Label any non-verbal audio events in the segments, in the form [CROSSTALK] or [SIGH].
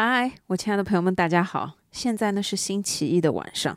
嗨，我亲爱的朋友们，大家好！现在呢是星期一的晚上，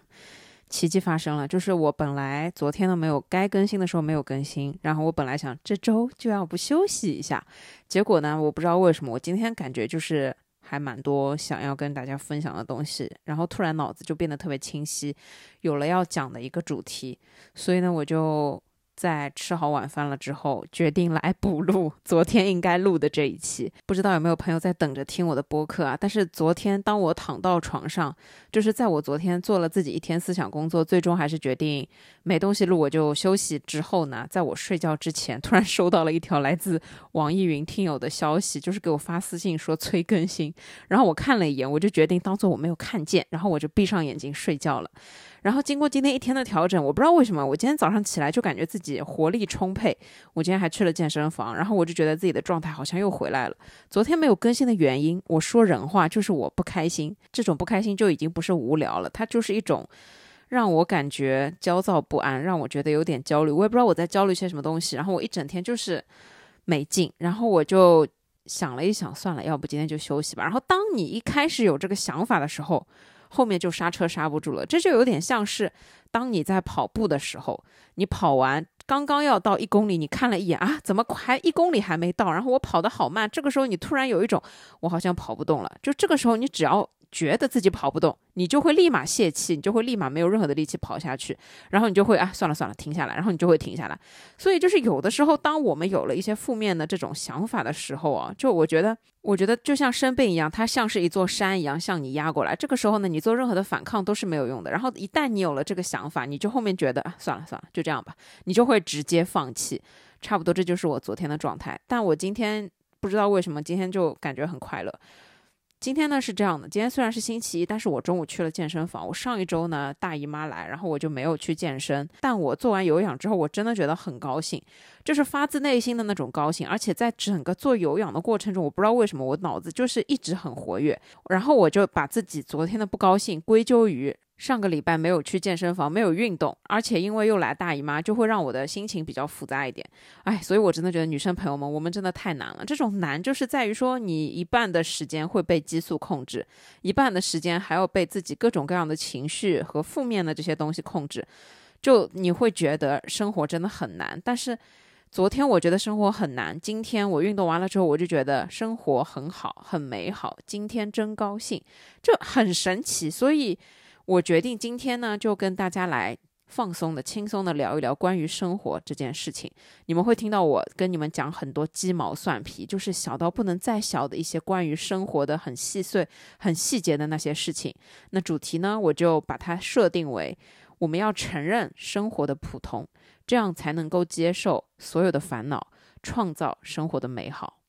奇迹发生了，就是我本来昨天呢没有该更新的时候没有更新，然后我本来想这周就要不休息一下，结果呢我不知道为什么，我今天感觉就是还蛮多想要跟大家分享的东西，然后突然脑子就变得特别清晰，有了要讲的一个主题，所以呢我就。在吃好晚饭了之后，决定来补录昨天应该录的这一期。不知道有没有朋友在等着听我的播客啊？但是昨天当我躺到床上，就是在我昨天做了自己一天思想工作，最终还是决定没东西录，我就休息之后呢，在我睡觉之前，突然收到了一条来自网易云听友的消息，就是给我发私信说催更新。然后我看了一眼，我就决定当做我没有看见，然后我就闭上眼睛睡觉了。然后经过今天一天的调整，我不知道为什么，我今天早上起来就感觉自己活力充沛。我今天还去了健身房，然后我就觉得自己的状态好像又回来了。昨天没有更新的原因，我说人话就是我不开心。这种不开心就已经不是无聊了，它就是一种让我感觉焦躁不安，让我觉得有点焦虑。我也不知道我在焦虑些什么东西。然后我一整天就是没劲，然后我就想了一想，算了，要不今天就休息吧。然后当你一开始有这个想法的时候，后面就刹车刹不住了，这就有点像是当你在跑步的时候，你跑完刚刚要到一公里，你看了一眼啊，怎么还一公里还没到？然后我跑得好慢，这个时候你突然有一种我好像跑不动了，就这个时候你只要。觉得自己跑不动，你就会立马泄气，你就会立马没有任何的力气跑下去，然后你就会啊，算了算了，停下来，然后你就会停下来。所以就是有的时候，当我们有了一些负面的这种想法的时候啊，就我觉得，我觉得就像生病一样，它像是一座山一样向你压过来。这个时候呢，你做任何的反抗都是没有用的。然后一旦你有了这个想法，你就后面觉得啊，算了算了，就这样吧，你就会直接放弃。差不多这就是我昨天的状态。但我今天不知道为什么，今天就感觉很快乐。今天呢是这样的，今天虽然是星期一，但是我中午去了健身房。我上一周呢大姨妈来，然后我就没有去健身。但我做完有氧之后，我真的觉得很高兴，就是发自内心的那种高兴。而且在整个做有氧的过程中，我不知道为什么我脑子就是一直很活跃。然后我就把自己昨天的不高兴归咎于。上个礼拜没有去健身房，没有运动，而且因为又来大姨妈，就会让我的心情比较复杂一点。哎，所以我真的觉得女生朋友们，我们真的太难了。这种难就是在于说，你一半的时间会被激素控制，一半的时间还要被自己各种各样的情绪和负面的这些东西控制，就你会觉得生活真的很难。但是昨天我觉得生活很难，今天我运动完了之后，我就觉得生活很好，很美好。今天真高兴，这很神奇。所以。我决定今天呢，就跟大家来放松的、轻松的聊一聊关于生活这件事情。你们会听到我跟你们讲很多鸡毛蒜皮，就是小到不能再小的一些关于生活的很细碎、很细节的那些事情。那主题呢，我就把它设定为：我们要承认生活的普通，这样才能够接受所有的烦恼，创造生活的美好。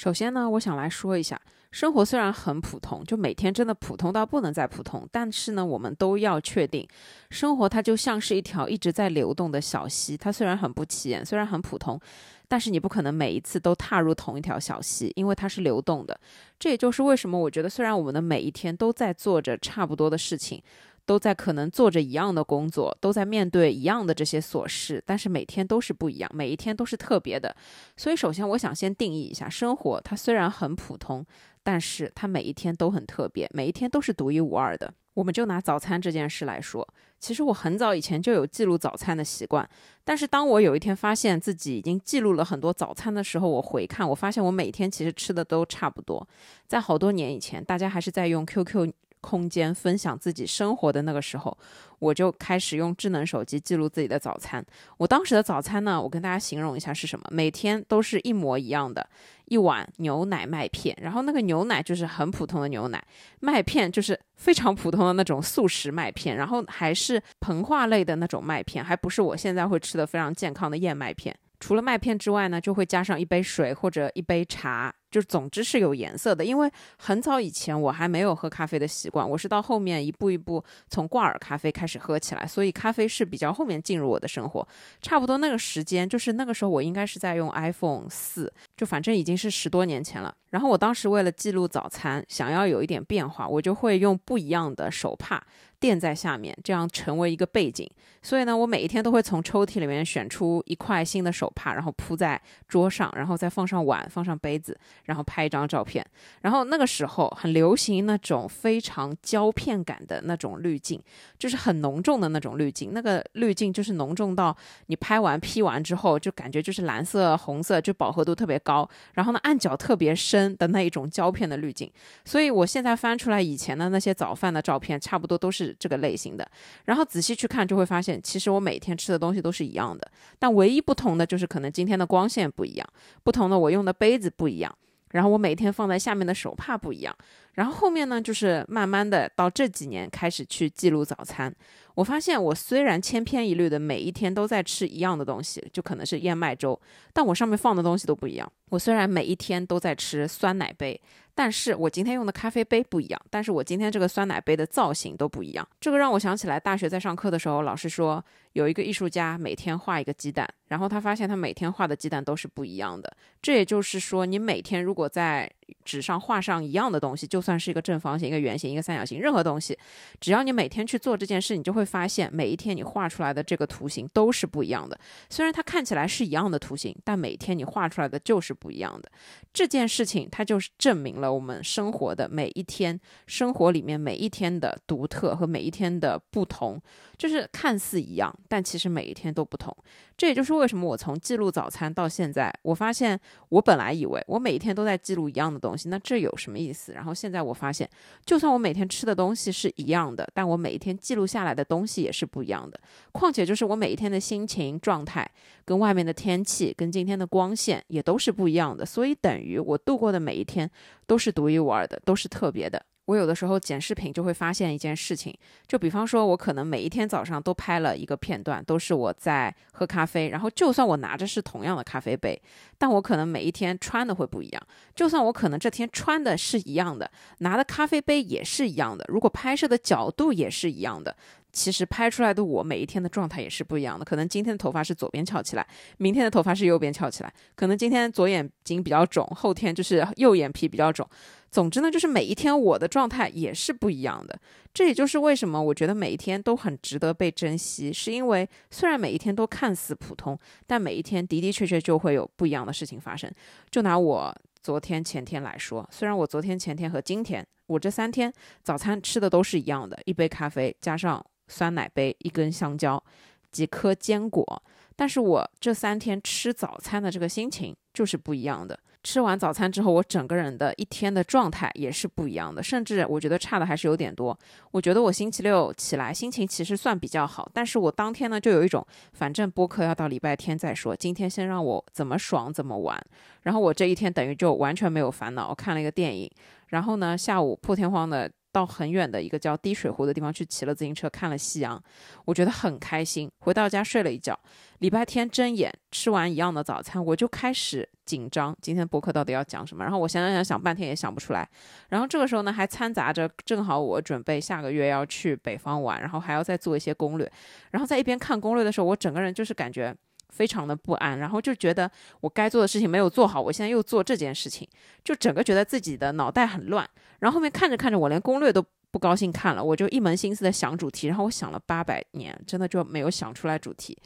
首先呢，我想来说一下，生活虽然很普通，就每天真的普通到不能再普通，但是呢，我们都要确定，生活它就像是一条一直在流动的小溪，它虽然很不起眼，虽然很普通，但是你不可能每一次都踏入同一条小溪，因为它是流动的。这也就是为什么我觉得，虽然我们的每一天都在做着差不多的事情。都在可能做着一样的工作，都在面对一样的这些琐事，但是每天都是不一样，每一天都是特别的。所以，首先我想先定义一下，生活它虽然很普通，但是它每一天都很特别，每一天都是独一无二的。我们就拿早餐这件事来说，其实我很早以前就有记录早餐的习惯，但是当我有一天发现自己已经记录了很多早餐的时候，我回看，我发现我每天其实吃的都差不多。在好多年以前，大家还是在用 QQ。空间分享自己生活的那个时候，我就开始用智能手机记录自己的早餐。我当时的早餐呢，我跟大家形容一下是什么：每天都是一模一样的，一碗牛奶麦片，然后那个牛奶就是很普通的牛奶，麦片就是非常普通的那种速食麦片，然后还是膨化类的那种麦片，还不是我现在会吃的非常健康的燕麦片。除了麦片之外呢，就会加上一杯水或者一杯茶。就总之是有颜色的。因为很早以前我还没有喝咖啡的习惯，我是到后面一步一步从挂耳咖啡开始喝起来，所以咖啡是比较后面进入我的生活。差不多那个时间，就是那个时候我应该是在用 iPhone 四，就反正已经是十多年前了。然后我当时为了记录早餐，想要有一点变化，我就会用不一样的手帕。垫在下面，这样成为一个背景。所以呢，我每一天都会从抽屉里面选出一块新的手帕，然后铺在桌上，然后再放上碗，放上杯子，然后拍一张照片。然后那个时候很流行那种非常胶片感的那种滤镜，就是很浓重的那种滤镜。那个滤镜就是浓重到你拍完 P 完之后，就感觉就是蓝色、红色，就饱和度特别高。然后呢，暗角特别深的那一种胶片的滤镜。所以我现在翻出来以前的那些早饭的照片，差不多都是。这个类型的，然后仔细去看就会发现其实我每天吃的东西都是一样的，但唯一不同的就是可能今天的光线不一样，不同的我用的杯子不一样，然后我每天放在下面的手帕不一样，然后后面呢就是慢慢的到这几年开始去记录早餐，我发现我虽然千篇一律的每一天都在吃一样的东西，就可能是燕麦粥，但我上面放的东西都不一样。我虽然每一天都在吃酸奶杯。但是我今天用的咖啡杯不一样，但是我今天这个酸奶杯的造型都不一样。这个让我想起来，大学在上课的时候，老师说有一个艺术家每天画一个鸡蛋，然后他发现他每天画的鸡蛋都是不一样的。这也就是说，你每天如果在纸上画上一样的东西，就算是一个正方形、一个圆形、一个三角形，任何东西，只要你每天去做这件事，你就会发现每一天你画出来的这个图形都是不一样的。虽然它看起来是一样的图形，但每天你画出来的就是不一样的。这件事情它就是证明了我们生活的每一天，生活里面每一天的独特和每一天的不同，就是看似一样，但其实每一天都不同。这也就是为什么我从记录早餐到现在，我发现我本来以为我每一天都在记录一样的东西，那这有什么意思？然后现在我发现，就算我每天吃的东西是一样的，但我每一天记录下来的东西也是不一样的。况且就是我每一天的心情状态，跟外面的天气，跟今天的光线也都是不一样的。所以等于我度过的每一天都是独一无二的，都是特别的。我有的时候剪视频就会发现一件事情，就比方说，我可能每一天早上都拍了一个片段，都是我在喝咖啡。然后，就算我拿着是同样的咖啡杯，但我可能每一天穿的会不一样。就算我可能这天穿的是一样的，拿的咖啡杯也是一样的，如果拍摄的角度也是一样的。其实拍出来的我每一天的状态也是不一样的，可能今天的头发是左边翘起来，明天的头发是右边翘起来，可能今天左眼睛比较肿，后天就是右眼皮比较肿。总之呢，就是每一天我的状态也是不一样的。这也就是为什么我觉得每一天都很值得被珍惜，是因为虽然每一天都看似普通，但每一天的的确确就会有不一样的事情发生。就拿我昨天前天来说，虽然我昨天前天和今天我这三天早餐吃的都是一样的，一杯咖啡加上。酸奶杯、一根香蕉、几颗坚果，但是我这三天吃早餐的这个心情就是不一样的。吃完早餐之后，我整个人的一天的状态也是不一样的，甚至我觉得差的还是有点多。我觉得我星期六起来心情其实算比较好，但是我当天呢就有一种，反正播客要到礼拜天再说，今天先让我怎么爽怎么玩。然后我这一天等于就完全没有烦恼，我看了一个电影，然后呢下午破天荒的。到很远的一个叫滴水湖的地方去骑了自行车，看了夕阳，我觉得很开心。回到家睡了一觉，礼拜天睁眼吃完一样的早餐，我就开始紧张，今天博客到底要讲什么？然后我想想想想半天也想不出来。然后这个时候呢，还掺杂着正好我准备下个月要去北方玩，然后还要再做一些攻略。然后在一边看攻略的时候，我整个人就是感觉。非常的不安，然后就觉得我该做的事情没有做好，我现在又做这件事情，就整个觉得自己的脑袋很乱。然后后面看着看着，我连攻略都不高兴看了，我就一门心思的想主题。然后我想了八百年，真的就没有想出来主题，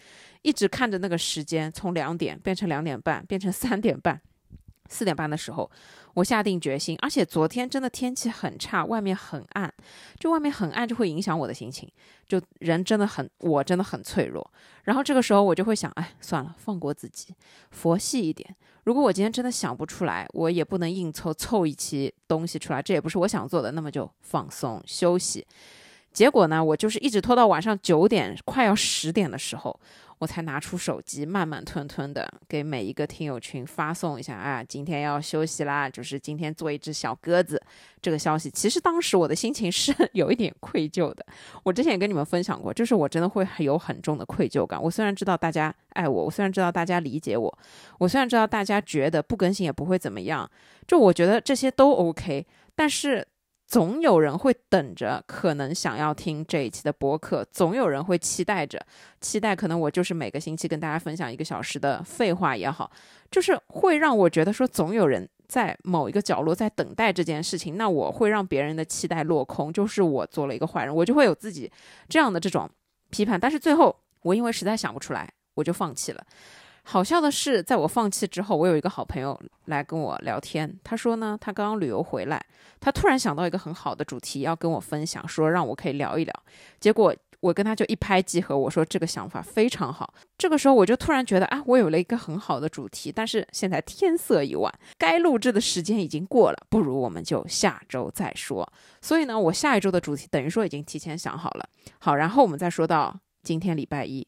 一直看着那个时间从两点变成两点半，变成三点半。四点半的时候，我下定决心，而且昨天真的天气很差，外面很暗，就外面很暗就会影响我的心情，就人真的很，我真的很脆弱。然后这个时候我就会想，哎，算了，放过自己，佛系一点。如果我今天真的想不出来，我也不能硬凑凑一期东西出来，这也不是我想做的，那么就放松休息。结果呢，我就是一直拖到晚上九点，快要十点的时候。我才拿出手机，慢慢吞吞的给每一个听友群发送一下啊，今天要休息啦，就是今天做一只小鸽子这个消息。其实当时我的心情是有一点愧疚的。我之前也跟你们分享过，就是我真的会有很重的愧疚感。我虽然知道大家爱我，我虽然知道大家理解我，我虽然知道大家觉得不更新也不会怎么样，就我觉得这些都 OK，但是。总有人会等着，可能想要听这一期的播客。总有人会期待着，期待可能我就是每个星期跟大家分享一个小时的废话也好，就是会让我觉得说，总有人在某一个角落在等待这件事情。那我会让别人的期待落空，就是我做了一个坏人，我就会有自己这样的这种批判。但是最后，我因为实在想不出来，我就放弃了。好笑的是，在我放弃之后，我有一个好朋友来跟我聊天。他说呢，他刚刚旅游回来，他突然想到一个很好的主题要跟我分享，说让我可以聊一聊。结果我跟他就一拍即合，我说这个想法非常好。这个时候我就突然觉得啊，我有了一个很好的主题，但是现在天色已晚，该录制的时间已经过了，不如我们就下周再说。所以呢，我下一周的主题等于说已经提前想好了。好，然后我们再说到今天礼拜一。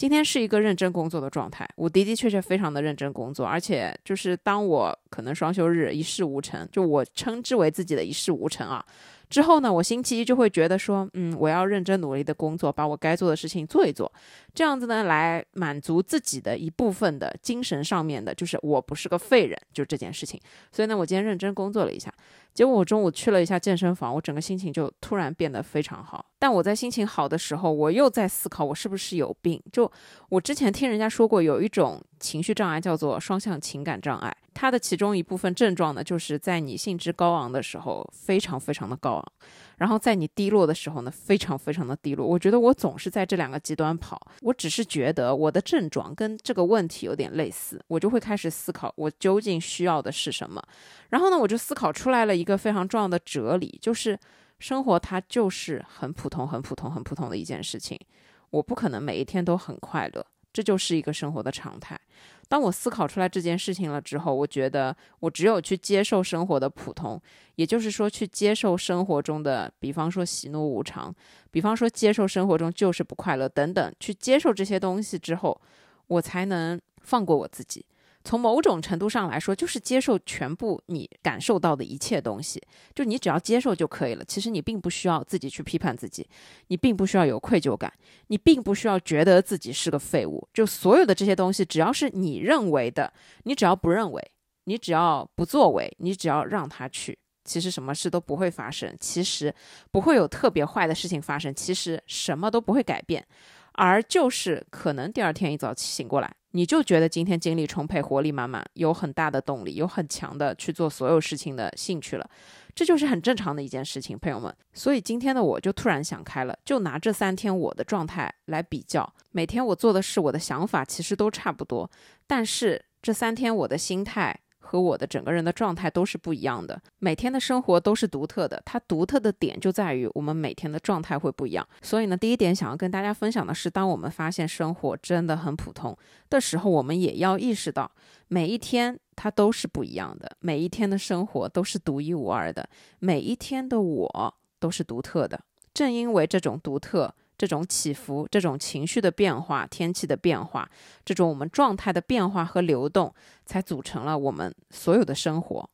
今天是一个认真工作的状态，我的的确确非常的认真工作，而且就是当我可能双休日一事无成，就我称之为自己的一事无成啊。之后呢，我星期一就会觉得说，嗯，我要认真努力的工作，把我该做的事情做一做，这样子呢，来满足自己的一部分的精神上面的，就是我不是个废人，就这件事情。所以呢，我今天认真工作了一下，结果我中午去了一下健身房，我整个心情就突然变得非常好。但我在心情好的时候，我又在思考我是不是有病。就我之前听人家说过，有一种情绪障碍叫做双向情感障碍。它的其中一部分症状呢，就是在你兴致高昂的时候，非常非常的高昂，然后在你低落的时候呢，非常非常的低落。我觉得我总是在这两个极端跑。我只是觉得我的症状跟这个问题有点类似，我就会开始思考我究竟需要的是什么。然后呢，我就思考出来了一个非常重要的哲理，就是生活它就是很普通、很普通、很普通的一件事情。我不可能每一天都很快乐，这就是一个生活的常态。当我思考出来这件事情了之后，我觉得我只有去接受生活的普通，也就是说去接受生活中的，比方说喜怒无常，比方说接受生活中就是不快乐等等，去接受这些东西之后，我才能放过我自己。从某种程度上来说，就是接受全部你感受到的一切东西，就你只要接受就可以了。其实你并不需要自己去批判自己，你并不需要有愧疚感，你并不需要觉得自己是个废物。就所有的这些东西，只要是你认为的，你只要不认为，你只要不作为，你只要让他去，其实什么事都不会发生。其实不会有特别坏的事情发生。其实什么都不会改变，而就是可能第二天一早醒过来。你就觉得今天精力充沛、活力满满，有很大的动力，有很强的去做所有事情的兴趣了，这就是很正常的一件事情，朋友们。所以今天的我就突然想开了，就拿这三天我的状态来比较，每天我做的事、我的想法其实都差不多，但是这三天我的心态。和我的整个人的状态都是不一样的，每天的生活都是独特的。它独特的点就在于我们每天的状态会不一样。所以呢，第一点想要跟大家分享的是，当我们发现生活真的很普通的时候，我们也要意识到，每一天它都是不一样的，每一天的生活都是独一无二的，每一天的我都是独特的。正因为这种独特。这种起伏，这种情绪的变化，天气的变化，这种我们状态的变化和流动，才组成了我们所有的生活。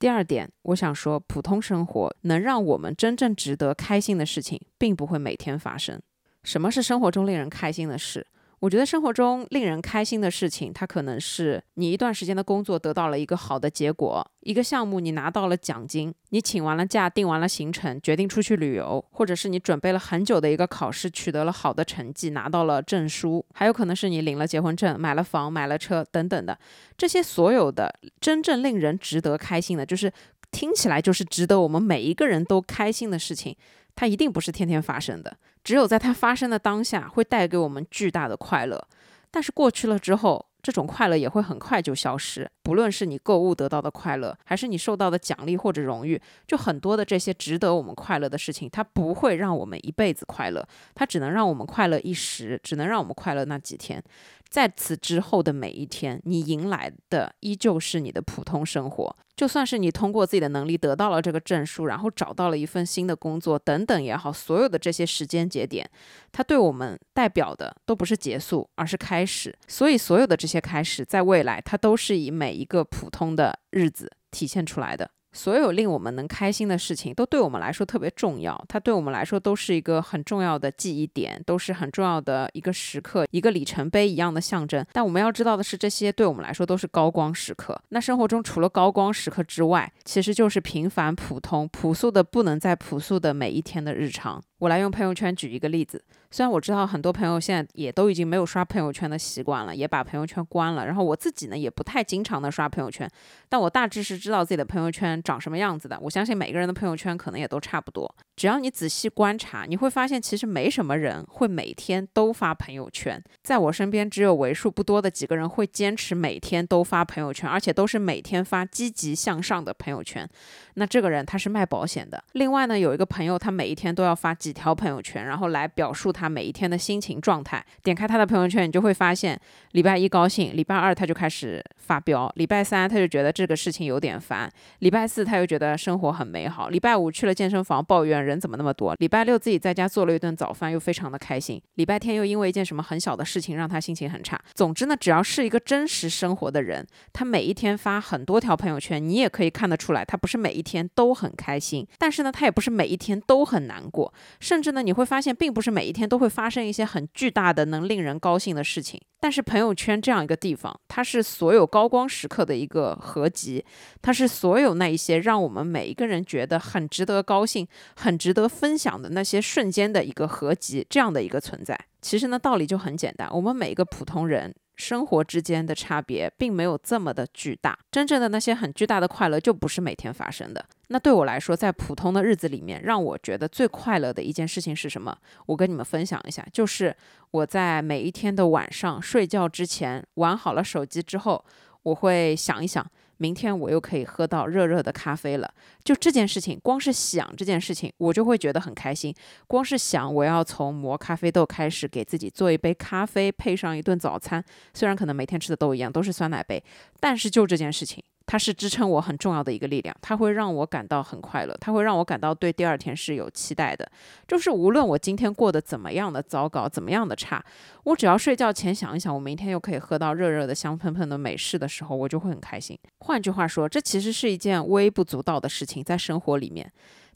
第二点，我想说，普通生活能让我们真正值得开心的事情，并不会每天发生。什么是生活中令人开心的事？我觉得生活中令人开心的事情，它可能是你一段时间的工作得到了一个好的结果，一个项目你拿到了奖金，你请完了假，定完了行程，决定出去旅游，或者是你准备了很久的一个考试，取得了好的成绩，拿到了证书，还有可能是你领了结婚证，买了房，买了车等等的。这些所有的真正令人值得开心的，就是听起来就是值得我们每一个人都开心的事情。它一定不是天天发生的，只有在它发生的当下，会带给我们巨大的快乐。但是过去了之后，这种快乐也会很快就消失，不论是你购物得到的快乐，还是你受到的奖励或者荣誉，就很多的这些值得我们快乐的事情，它不会让我们一辈子快乐，它只能让我们快乐一时，只能让我们快乐那几天。在此之后的每一天，你迎来的依旧是你的普通生活。就算是你通过自己的能力得到了这个证书，然后找到了一份新的工作等等也好，所有的这些时间节点，它对我们代表的都不是结束，而是开始。所以，所有的这些开始，在未来，它都是以每一个普通的日子体现出来的。所有令我们能开心的事情，都对我们来说特别重要。它对我们来说都是一个很重要的记忆点，都是很重要的一个时刻，一个里程碑一样的象征。但我们要知道的是，这些对我们来说都是高光时刻。那生活中除了高光时刻之外，其实就是平凡、普通、朴素的不能再朴素的每一天的日常。我来用朋友圈举一个例子。虽然我知道很多朋友现在也都已经没有刷朋友圈的习惯了，也把朋友圈关了。然后我自己呢，也不太经常的刷朋友圈，但我大致是知道自己的朋友圈长什么样子的。我相信每个人的朋友圈可能也都差不多。只要你仔细观察，你会发现其实没什么人会每天都发朋友圈。在我身边，只有为数不多的几个人会坚持每天都发朋友圈，而且都是每天发积极向上的朋友圈。那这个人他是卖保险的。另外呢，有一个朋友，他每一天都要发几条朋友圈，然后来表述他每一天的心情状态。点开他的朋友圈，你就会发现，礼拜一高兴，礼拜二他就开始发飙，礼拜三他就觉得这个事情有点烦，礼拜四他又觉得生活很美好，礼拜五去了健身房抱怨人怎么那么多，礼拜六自己在家做了一顿早饭又非常的开心，礼拜天又因为一件什么很小的事情让他心情很差。总之呢，只要是一个真实生活的人，他每一天发很多条朋友圈，你也可以看得出来，他不是每一。天都很开心，但是呢，他也不是每一天都很难过，甚至呢，你会发现，并不是每一天都会发生一些很巨大的、能令人高兴的事情。但是朋友圈这样一个地方，它是所有高光时刻的一个合集，它是所有那一些让我们每一个人觉得很值得高兴、很值得分享的那些瞬间的一个合集，这样的一个存在。其实呢，道理就很简单，我们每一个普通人。生活之间的差别并没有这么的巨大，真正的那些很巨大的快乐就不是每天发生的。那对我来说，在普通的日子里面，让我觉得最快乐的一件事情是什么？我跟你们分享一下，就是我在每一天的晚上睡觉之前，玩好了手机之后，我会想一想。明天我又可以喝到热热的咖啡了。就这件事情，光是想这件事情，我就会觉得很开心。光是想我要从磨咖啡豆开始，给自己做一杯咖啡，配上一顿早餐。虽然可能每天吃的都一样，都是酸奶杯，但是就这件事情。它是支撑我很重要的一个力量，它会让我感到很快乐，它会让我感到对第二天是有期待的。就是无论我今天过得怎么样的糟糕，怎么样的差，我只要睡觉前想一想，我明天又可以喝到热热的香喷喷的美式的时候，我就会很开心。换句话说，这其实是一件微不足道的事情，在生活里面。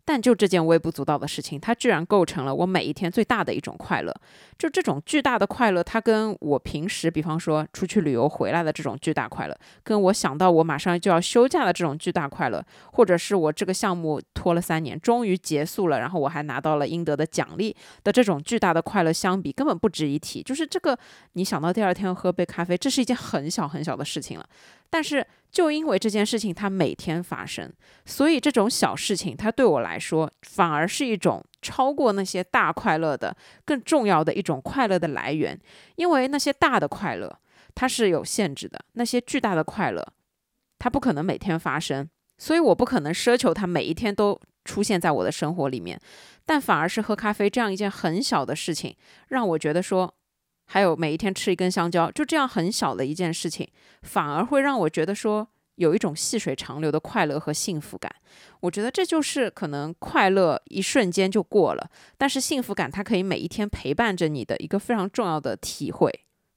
但就这件微不足道的事情，它居然构成了我每一天最大的一种快乐。就这种巨大的快乐，它跟我平时，比方说出去旅游回来的这种巨大快乐，跟我想到我马上就要休假的这种巨大快乐，或者是我这个项目拖了三年终于结束了，然后我还拿到了应得的奖励的这种巨大的快乐相比，根本不值一提。就是这个，你想到第二天喝杯咖啡，这是一件很小很小的事情了。但是，就因为这件事情它每天发生，所以这种小事情它对我来说反而是一种超过那些大快乐的更重要的一种快乐的来源。因为那些大的快乐它是有限制的，那些巨大的快乐它不可能每天发生，所以我不可能奢求它每一天都出现在我的生活里面。但反而是喝咖啡这样一件很小的事情，让我觉得说。还有每一天吃一根香蕉，就这样很小的一件事情，反而会让我觉得说有一种细水长流的快乐和幸福感。我觉得这就是可能快乐一瞬间就过了，但是幸福感它可以每一天陪伴着你的一个非常重要的体会。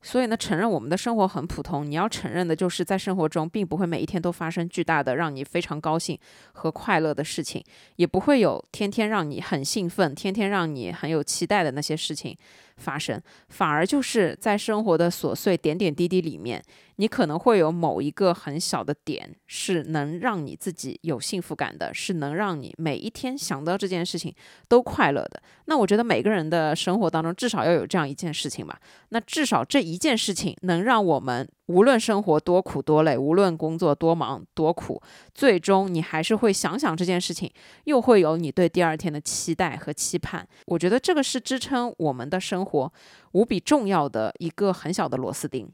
所以呢，承认我们的生活很普通，你要承认的就是在生活中并不会每一天都发生巨大的让你非常高兴和快乐的事情，也不会有天天让你很兴奋、天天让你很有期待的那些事情。发生，反而就是在生活的琐碎点点滴滴里面，你可能会有某一个很小的点，是能让你自己有幸福感的，是能让你每一天想到这件事情都快乐的。那我觉得每个人的生活当中至少要有这样一件事情吧。那至少这一件事情能让我们。无论生活多苦多累，无论工作多忙多苦，最终你还是会想想这件事情，又会有你对第二天的期待和期盼。我觉得这个是支撑我们的生活无比重要的一个很小的螺丝钉。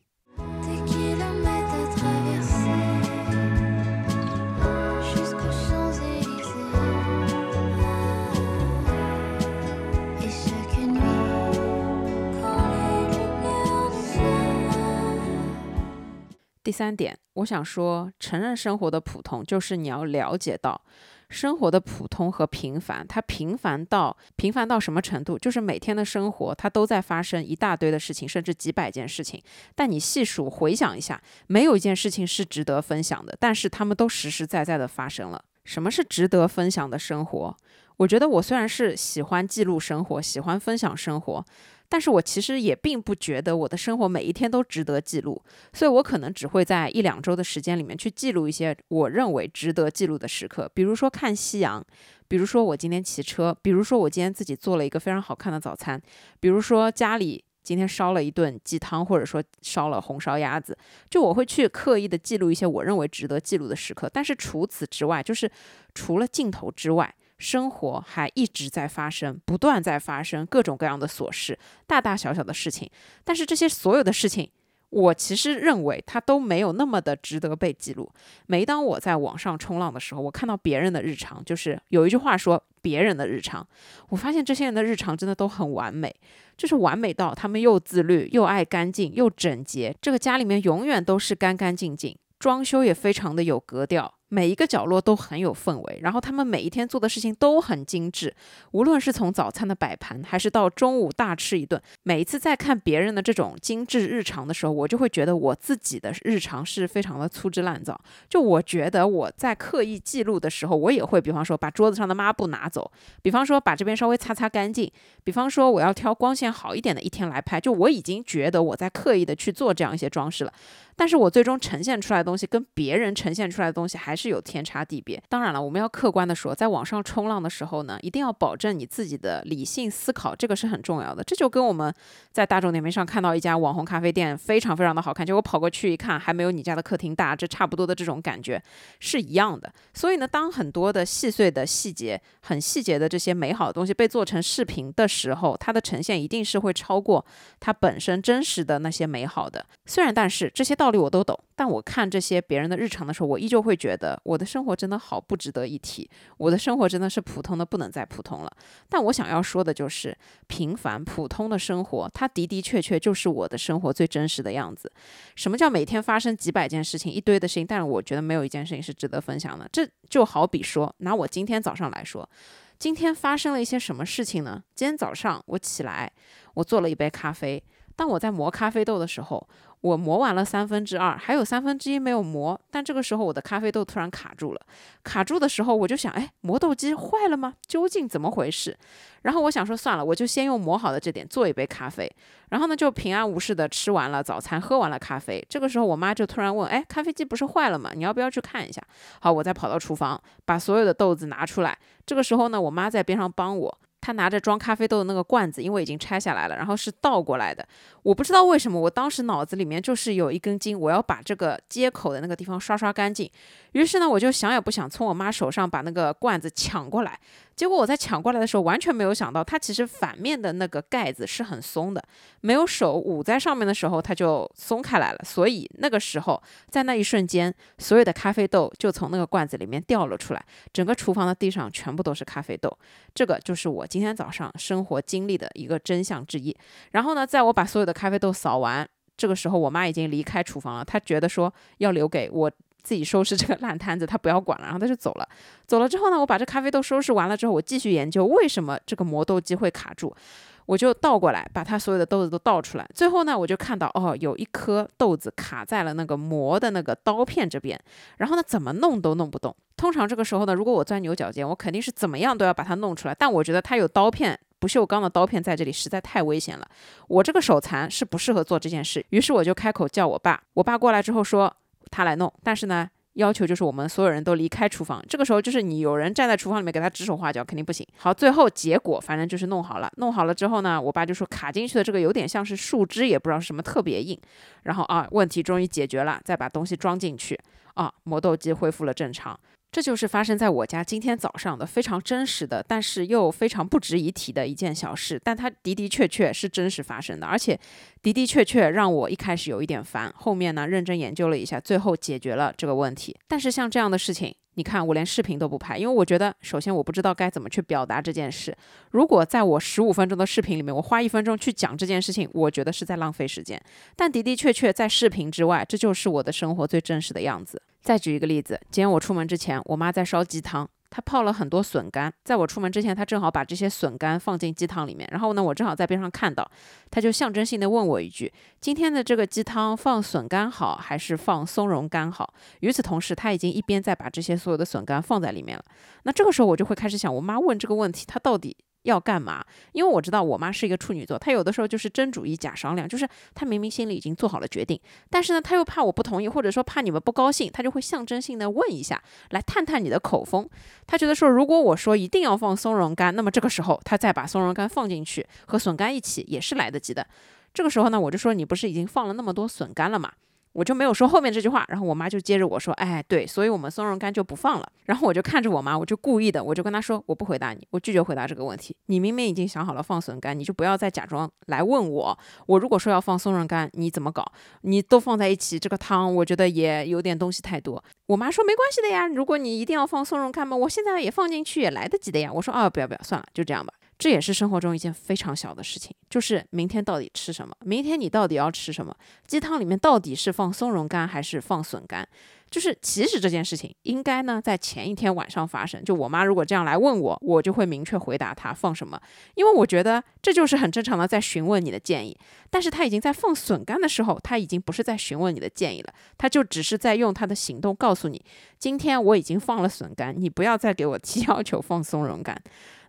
第三点，我想说，承认生活的普通，就是你要了解到。生活的普通和平凡，它平凡到平凡到什么程度？就是每天的生活，它都在发生一大堆的事情，甚至几百件事情。但你细数回想一下，没有一件事情是值得分享的，但是他们都实实在在的发生了。什么是值得分享的生活？我觉得我虽然是喜欢记录生活，喜欢分享生活。但是我其实也并不觉得我的生活每一天都值得记录，所以我可能只会在一两周的时间里面去记录一些我认为值得记录的时刻，比如说看夕阳，比如说我今天骑车，比如说我今天自己做了一个非常好看的早餐，比如说家里今天烧了一顿鸡汤，或者说烧了红烧鸭子，就我会去刻意的记录一些我认为值得记录的时刻。但是除此之外，就是除了镜头之外。生活还一直在发生，不断在发生各种各样的琐事，大大小小的事情。但是这些所有的事情，我其实认为它都没有那么的值得被记录。每当我在网上冲浪的时候，我看到别人的日常，就是有一句话说别人的日常，我发现这些人的日常真的都很完美，就是完美到他们又自律又爱干净又整洁，这个家里面永远都是干干净净，装修也非常的有格调。每一个角落都很有氛围，然后他们每一天做的事情都很精致，无论是从早餐的摆盘，还是到中午大吃一顿，每一次在看别人的这种精致日常的时候，我就会觉得我自己的日常是非常的粗制滥造。就我觉得我在刻意记录的时候，我也会，比方说把桌子上的抹布拿走，比方说把这边稍微擦擦干净，比方说我要挑光线好一点的一天来拍，就我已经觉得我在刻意的去做这样一些装饰了。但是我最终呈现出来的东西跟别人呈现出来的东西还是是有天差地别。当然了，我们要客观的说，在网上冲浪的时候呢，一定要保证你自己的理性思考，这个是很重要的。这就跟我们在大众点评上看到一家网红咖啡店非常非常的好看，结果跑过去一看，还没有你家的客厅大，这差不多的这种感觉是一样的。所以呢，当很多的细碎的细节、很细节的这些美好的东西被做成视频的时候，它的呈现一定是会超过它本身真实的那些美好的。虽然，但是这些。道理我都懂，但我看这些别人的日常的时候，我依旧会觉得我的生活真的好不值得一提。我的生活真的是普通的不能再普通了。但我想要说的就是，平凡普通的生活，它的的确确就是我的生活最真实的样子。什么叫每天发生几百件事情，一堆的事情？但是我觉得没有一件事情是值得分享的。这就好比说，拿我今天早上来说，今天发生了一些什么事情呢？今天早上我起来，我做了一杯咖啡。当我在磨咖啡豆的时候，我磨完了三分之二，还有三分之一没有磨。但这个时候我的咖啡豆突然卡住了，卡住的时候我就想，哎，磨豆机坏了吗？究竟怎么回事？然后我想说，算了，我就先用磨好的这点做一杯咖啡。然后呢，就平安无事的吃完了早餐，喝完了咖啡。这个时候我妈就突然问，哎，咖啡机不是坏了吗？你要不要去看一下？好，我再跑到厨房，把所有的豆子拿出来。这个时候呢，我妈在边上帮我。他拿着装咖啡豆的那个罐子，因为已经拆下来了，然后是倒过来的。我不知道为什么，我当时脑子里面就是有一根筋，我要把这个接口的那个地方刷刷干净。于是呢，我就想也不想，从我妈手上把那个罐子抢过来。结果我在抢过来的时候，完全没有想到，它其实反面的那个盖子是很松的，没有手捂在上面的时候，它就松开来了。所以那个时候，在那一瞬间，所有的咖啡豆就从那个罐子里面掉了出来，整个厨房的地上全部都是咖啡豆。这个就是我今天早上生活经历的一个真相之一。然后呢，在我把所有的咖啡豆扫完，这个时候我妈已经离开厨房了，她觉得说要留给我。自己收拾这个烂摊子，他不要管了，然后他就走了。走了之后呢，我把这咖啡豆收拾完了之后，我继续研究为什么这个磨豆机会卡住。我就倒过来，把它所有的豆子都倒出来。最后呢，我就看到哦，有一颗豆子卡在了那个磨的那个刀片这边，然后呢，怎么弄都弄不动。通常这个时候呢，如果我钻牛角尖，我肯定是怎么样都要把它弄出来。但我觉得它有刀片，不锈钢的刀片在这里实在太危险了。我这个手残是不适合做这件事，于是我就开口叫我爸。我爸过来之后说。他来弄，但是呢，要求就是我们所有人都离开厨房。这个时候就是你有人站在厨房里面给他指手画脚，肯定不行。好，最后结果反正就是弄好了。弄好了之后呢，我爸就说卡进去的这个有点像是树枝，也不知道是什么特别硬。然后啊，问题终于解决了，再把东西装进去啊，磨豆机恢复了正常。这就是发生在我家今天早上的非常真实的，但是又非常不值一提的一件小事，但它的的确确是真实发生的，而且的的确确让我一开始有一点烦，后面呢认真研究了一下，最后解决了这个问题。但是像这样的事情，你看，我连视频都不拍，因为我觉得，首先我不知道该怎么去表达这件事。如果在我十五分钟的视频里面，我花一分钟去讲这件事情，我觉得是在浪费时间。但的的确确，在视频之外，这就是我的生活最真实的样子。再举一个例子，今天我出门之前，我妈在烧鸡汤。他泡了很多笋干，在我出门之前，他正好把这些笋干放进鸡汤里面。然后呢，我正好在边上看到，他就象征性的问我一句：“今天的这个鸡汤放笋干好，还是放松茸干好？”与此同时，他已经一边在把这些所有的笋干放在里面了。那这个时候，我就会开始想，我妈问这个问题，她到底？要干嘛？因为我知道我妈是一个处女座，她有的时候就是真主意假商量，就是她明明心里已经做好了决定，但是呢，她又怕我不同意，或者说怕你们不高兴，她就会象征性的问一下，来探探你的口风。她觉得说，如果我说一定要放松茸干，那么这个时候她再把松茸干放进去和笋干一起也是来得及的。这个时候呢，我就说你不是已经放了那么多笋干了吗？我就没有说后面这句话，然后我妈就接着我说，哎，对，所以我们松茸干就不放了。然后我就看着我妈，我就故意的，我就跟她说，我不回答你，我拒绝回答这个问题。你明明已经想好了放笋干，你就不要再假装来问我。我如果说要放松茸干，你怎么搞？你都放在一起，这个汤我觉得也有点东西太多。我妈说没关系的呀，如果你一定要放松茸干嘛，我现在也放进去也来得及的呀。我说啊，不要不要，算了，就这样吧。这也是生活中一件非常小的事情，就是明天到底吃什么？明天你到底要吃什么？鸡汤里面到底是放松茸干还是放笋干？就是其实这件事情应该呢在前一天晚上发生。就我妈如果这样来问我，我就会明确回答她放什么，因为我觉得这就是很正常的在询问你的建议。但是她已经在放笋干的时候，她已经不是在询问你的建议了，她就只是在用她的行动告诉你，今天我已经放了笋干，你不要再给我 [LAUGHS] 提要求放松茸干。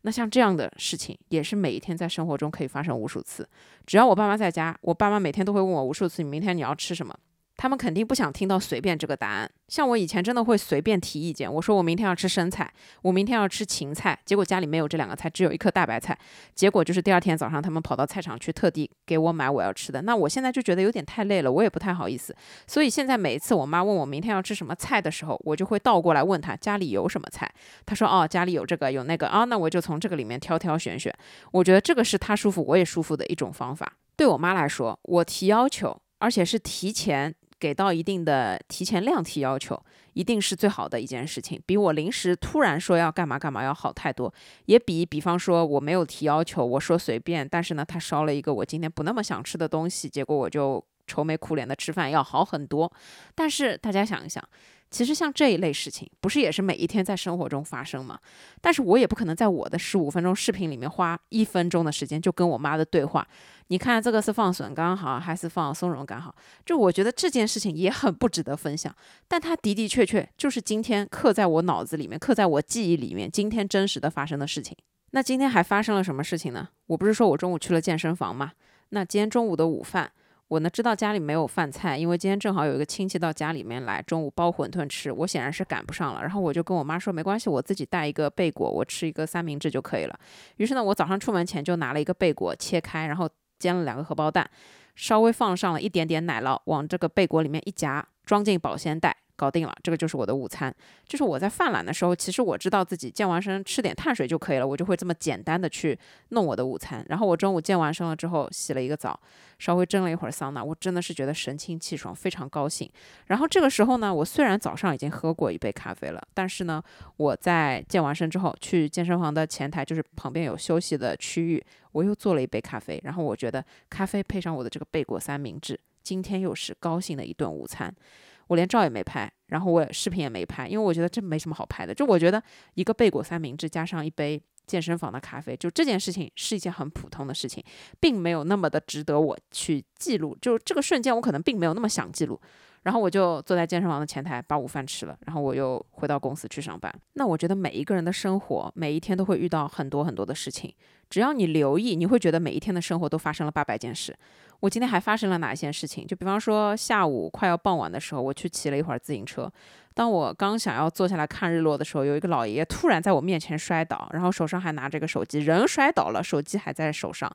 那像这样的事情，也是每一天在生活中可以发生无数次。只要我爸妈在家，我爸妈每天都会问我无数次：你明天你要吃什么？他们肯定不想听到随便这个答案。像我以前真的会随便提意见，我说我明天要吃生菜，我明天要吃芹菜，结果家里没有这两个菜，只有一颗大白菜。结果就是第二天早上他们跑到菜场去，特地给我买我要吃的。那我现在就觉得有点太累了，我也不太好意思。所以现在每一次我妈问我明天要吃什么菜的时候，我就会倒过来问她家里有什么菜。她说哦，家里有这个有那个啊，那我就从这个里面挑挑选选。我觉得这个是她舒服我也舒服的一种方法。对我妈来说，我提要求，而且是提前。给到一定的提前量提要求，一定是最好的一件事情，比我临时突然说要干嘛干嘛要好太多，也比比方说我没有提要求，我说随便，但是呢他烧了一个我今天不那么想吃的东西，结果我就愁眉苦脸的吃饭要好很多。但是大家想一想。其实像这一类事情，不是也是每一天在生活中发生吗？但是我也不可能在我的十五分钟视频里面花一分钟的时间就跟我妈的对话。你看这个是放笋干好还是放松茸干好？就我觉得这件事情也很不值得分享。但它的的确确就是今天刻在我脑子里面、刻在我记忆里面今天真实的发生的事情。那今天还发生了什么事情呢？我不是说我中午去了健身房吗？那今天中午的午饭。我呢知道家里没有饭菜，因为今天正好有一个亲戚到家里面来，中午包馄饨吃，我显然是赶不上了。然后我就跟我妈说，没关系，我自己带一个贝果，我吃一个三明治就可以了。于是呢，我早上出门前就拿了一个贝果切开，然后煎了两个荷包蛋，稍微放上了一点点奶酪，往这个贝果里面一夹，装进保鲜袋。搞定了，这个就是我的午餐。就是我在犯懒的时候，其实我知道自己健完身吃点碳水就可以了，我就会这么简单的去弄我的午餐。然后我中午健完身了之后，洗了一个澡，稍微蒸了一会儿桑拿，我真的是觉得神清气爽，非常高兴。然后这个时候呢，我虽然早上已经喝过一杯咖啡了，但是呢，我在健完身之后去健身房的前台，就是旁边有休息的区域，我又做了一杯咖啡。然后我觉得咖啡配上我的这个贝果三明治，今天又是高兴的一顿午餐。我连照也没拍，然后我视频也没拍，因为我觉得这没什么好拍的。就我觉得一个贝果三明治加上一杯健身房的咖啡，就这件事情是一件很普通的事情，并没有那么的值得我去记录。就这个瞬间，我可能并没有那么想记录。然后我就坐在健身房的前台把午饭吃了，然后我又回到公司去上班。那我觉得每一个人的生活，每一天都会遇到很多很多的事情，只要你留意，你会觉得每一天的生活都发生了八百件事。我今天还发生了哪一件事情？就比方说，下午快要傍晚的时候，我去骑了一会儿自行车。当我刚想要坐下来看日落的时候，有一个老爷爷突然在我面前摔倒，然后手上还拿着个手机，人摔倒了，手机还在手上。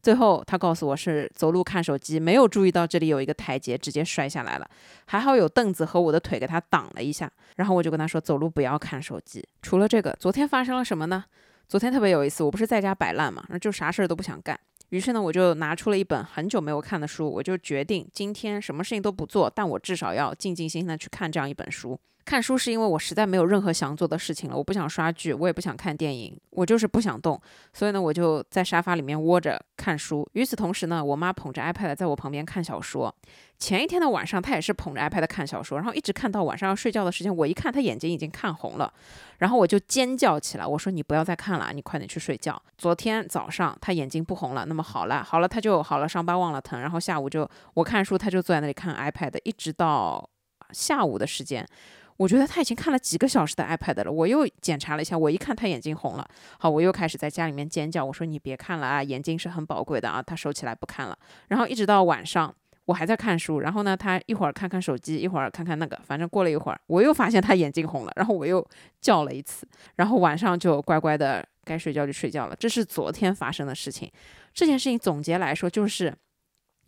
最后他告诉我是走路看手机，没有注意到这里有一个台阶，直接摔下来了。还好有凳子和我的腿给他挡了一下。然后我就跟他说，走路不要看手机。除了这个，昨天发生了什么呢？昨天特别有意思，我不是在家摆烂嘛，那就啥事儿都不想干。于是呢，我就拿出了一本很久没有看的书，我就决定今天什么事情都不做，但我至少要静静心心的去看这样一本书。看书是因为我实在没有任何想做的事情了，我不想刷剧，我也不想看电影，我就是不想动，所以呢，我就在沙发里面窝着看书。与此同时呢，我妈捧着 iPad 在我旁边看小说。前一天的晚上，她也是捧着 iPad 看小说，然后一直看到晚上要睡觉的时间。我一看，她眼睛已经看红了，然后我就尖叫起来，我说：“你不要再看了，你快点去睡觉。”昨天早上她眼睛不红了，那么好了，好了，她就好了，伤疤忘了疼。然后下午就我看书，她就坐在那里看 iPad，一直到下午的时间。我觉得他已经看了几个小时的 iPad 了。我又检查了一下，我一看他眼睛红了。好，我又开始在家里面尖叫，我说你别看了啊，眼睛是很宝贵的啊。他收起来不看了。然后一直到晚上，我还在看书。然后呢，他一会儿看看手机，一会儿看看那个，反正过了一会儿，我又发现他眼睛红了。然后我又叫了一次。然后晚上就乖乖的该睡觉就睡觉了。这是昨天发生的事情。这件事情总结来说就是，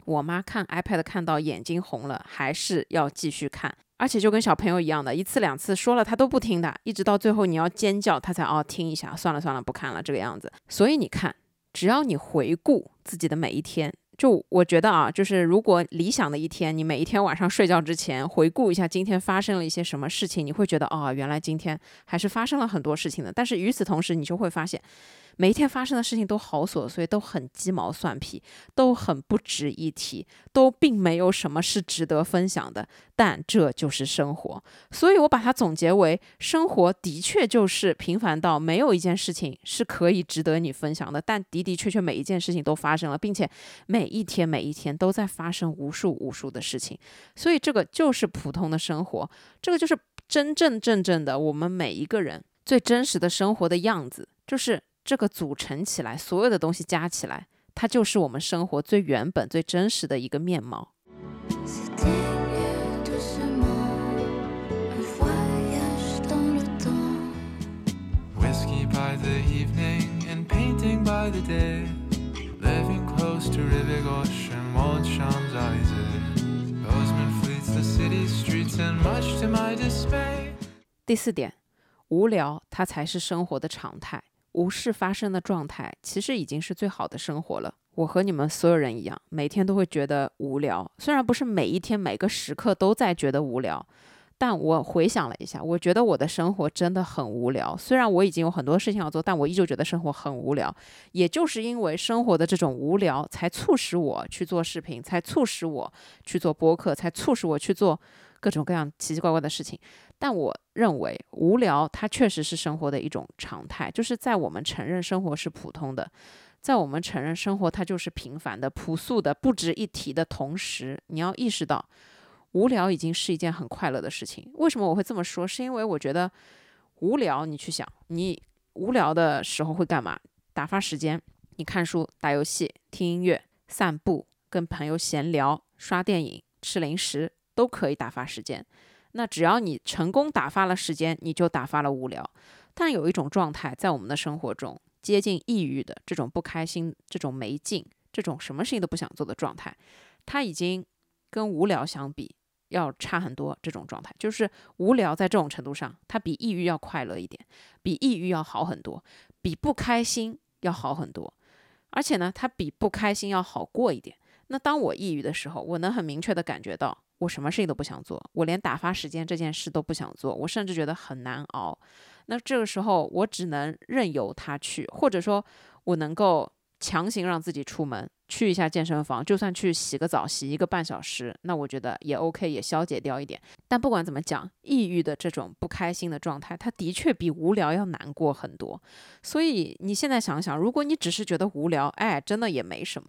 我妈看 iPad 看到眼睛红了，还是要继续看。而且就跟小朋友一样的，一次两次说了他都不听的，一直到最后你要尖叫他才哦听一下，算了算了不看了这个样子。所以你看，只要你回顾自己的每一天，就我觉得啊，就是如果理想的一天，你每一天晚上睡觉之前回顾一下今天发生了一些什么事情，你会觉得哦，原来今天还是发生了很多事情的。但是与此同时，你就会发现。每一天发生的事情都好琐碎，都很鸡毛蒜皮，都很不值一提，都并没有什么是值得分享的。但这就是生活，所以我把它总结为：生活的确就是平凡到没有一件事情是可以值得你分享的。但的的确确每一件事情都发生了，并且每一天每一天都在发生无数无数的事情。所以这个就是普通的生活，这个就是真真正正的我们每一个人最真实的生活的样子，就是。这个组成起来，所有的东西加起来，它就是我们生活最原本、最真实的一个面貌。第四点，无聊，它才是生活的常态。无事发生的状态，其实已经是最好的生活了。我和你们所有人一样，每天都会觉得无聊。虽然不是每一天每个时刻都在觉得无聊，但我回想了一下，我觉得我的生活真的很无聊。虽然我已经有很多事情要做，但我依旧觉得生活很无聊。也就是因为生活的这种无聊，才促使我去做视频，才促使我去做播客，才促使我去做。各种各样奇奇怪怪的事情，但我认为无聊，它确实是生活的一种常态。就是在我们承认生活是普通的，在我们承认生活它就是平凡的、朴素的、不值一提的同时，你要意识到，无聊已经是一件很快乐的事情。为什么我会这么说？是因为我觉得无聊，你去想，你无聊的时候会干嘛？打发时间，你看书、打游戏、听音乐、散步、跟朋友闲聊、刷电影、吃零食。都可以打发时间，那只要你成功打发了时间，你就打发了无聊。但有一种状态在我们的生活中接近抑郁的这种不开心、这种没劲、这种什么事情都不想做的状态，它已经跟无聊相比要差很多。这种状态就是无聊，在这种程度上，它比抑郁要快乐一点，比抑郁要好很多，比不开心要好很多，而且呢，它比不开心要好过一点。那当我抑郁的时候，我能很明确的感觉到。我什么事情都不想做，我连打发时间这件事都不想做，我甚至觉得很难熬。那这个时候，我只能任由他去，或者说，我能够。强行让自己出门去一下健身房，就算去洗个澡，洗一个半小时，那我觉得也 OK，也消解掉一点。但不管怎么讲，抑郁的这种不开心的状态，它的确比无聊要难过很多。所以你现在想想，如果你只是觉得无聊，哎，真的也没什么。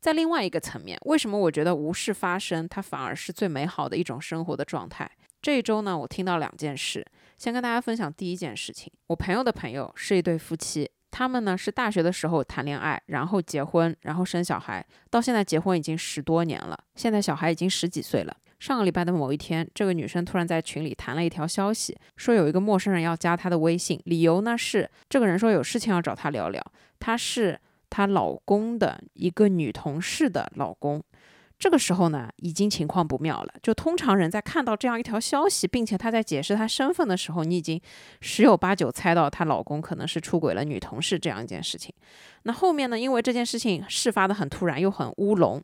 在另外一个层面，为什么我觉得无事发生，它反而是最美好的一种生活的状态？这一周呢，我听到两件事，先跟大家分享第一件事情。我朋友的朋友是一对夫妻。他们呢是大学的时候谈恋爱，然后结婚，然后生小孩，到现在结婚已经十多年了。现在小孩已经十几岁了。上个礼拜的某一天，这个女生突然在群里弹了一条消息，说有一个陌生人要加她的微信，理由呢是这个人说有事情要找她聊聊。她是她老公的一个女同事的老公。这个时候呢，已经情况不妙了。就通常人在看到这样一条消息，并且他在解释他身份的时候，你已经十有八九猜到她老公可能是出轨了女同事这样一件事情。那后面呢，因为这件事情事发的很突然又很乌龙，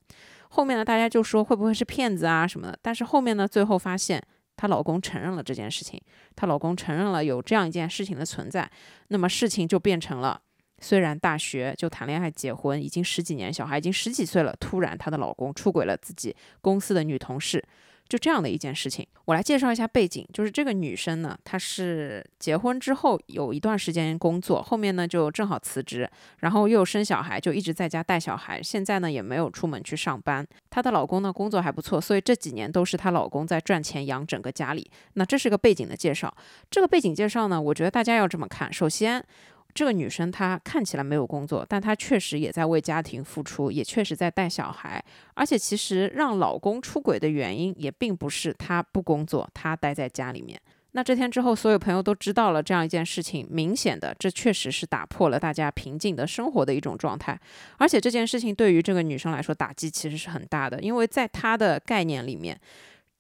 后面呢大家就说会不会是骗子啊什么的。但是后面呢，最后发现她老公承认了这件事情，她老公承认了有这样一件事情的存在，那么事情就变成了。虽然大学就谈恋爱、结婚已经十几年，小孩已经十几岁了，突然她的老公出轨了自己公司的女同事，就这样的一件事情。我来介绍一下背景，就是这个女生呢，她是结婚之后有一段时间工作，后面呢就正好辞职，然后又生小孩，就一直在家带小孩，现在呢也没有出门去上班。她的老公呢工作还不错，所以这几年都是她老公在赚钱养整个家里。那这是个背景的介绍，这个背景介绍呢，我觉得大家要这么看，首先。这个女生她看起来没有工作，但她确实也在为家庭付出，也确实在带小孩。而且其实让老公出轨的原因也并不是她不工作，她待在家里面。那这天之后，所有朋友都知道了这样一件事情，明显的这确实是打破了大家平静的生活的一种状态。而且这件事情对于这个女生来说打击其实是很大的，因为在她的概念里面。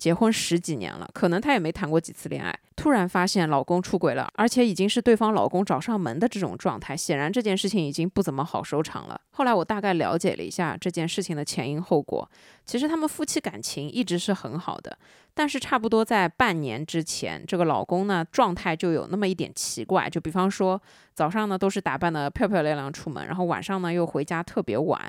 结婚十几年了，可能她也没谈过几次恋爱，突然发现老公出轨了，而且已经是对方老公找上门的这种状态，显然这件事情已经不怎么好收场了。后来我大概了解了一下这件事情的前因后果，其实他们夫妻感情一直是很好的。但是差不多在半年之前，这个老公呢状态就有那么一点奇怪，就比方说早上呢都是打扮的漂漂亮亮出门，然后晚上呢又回家特别晚。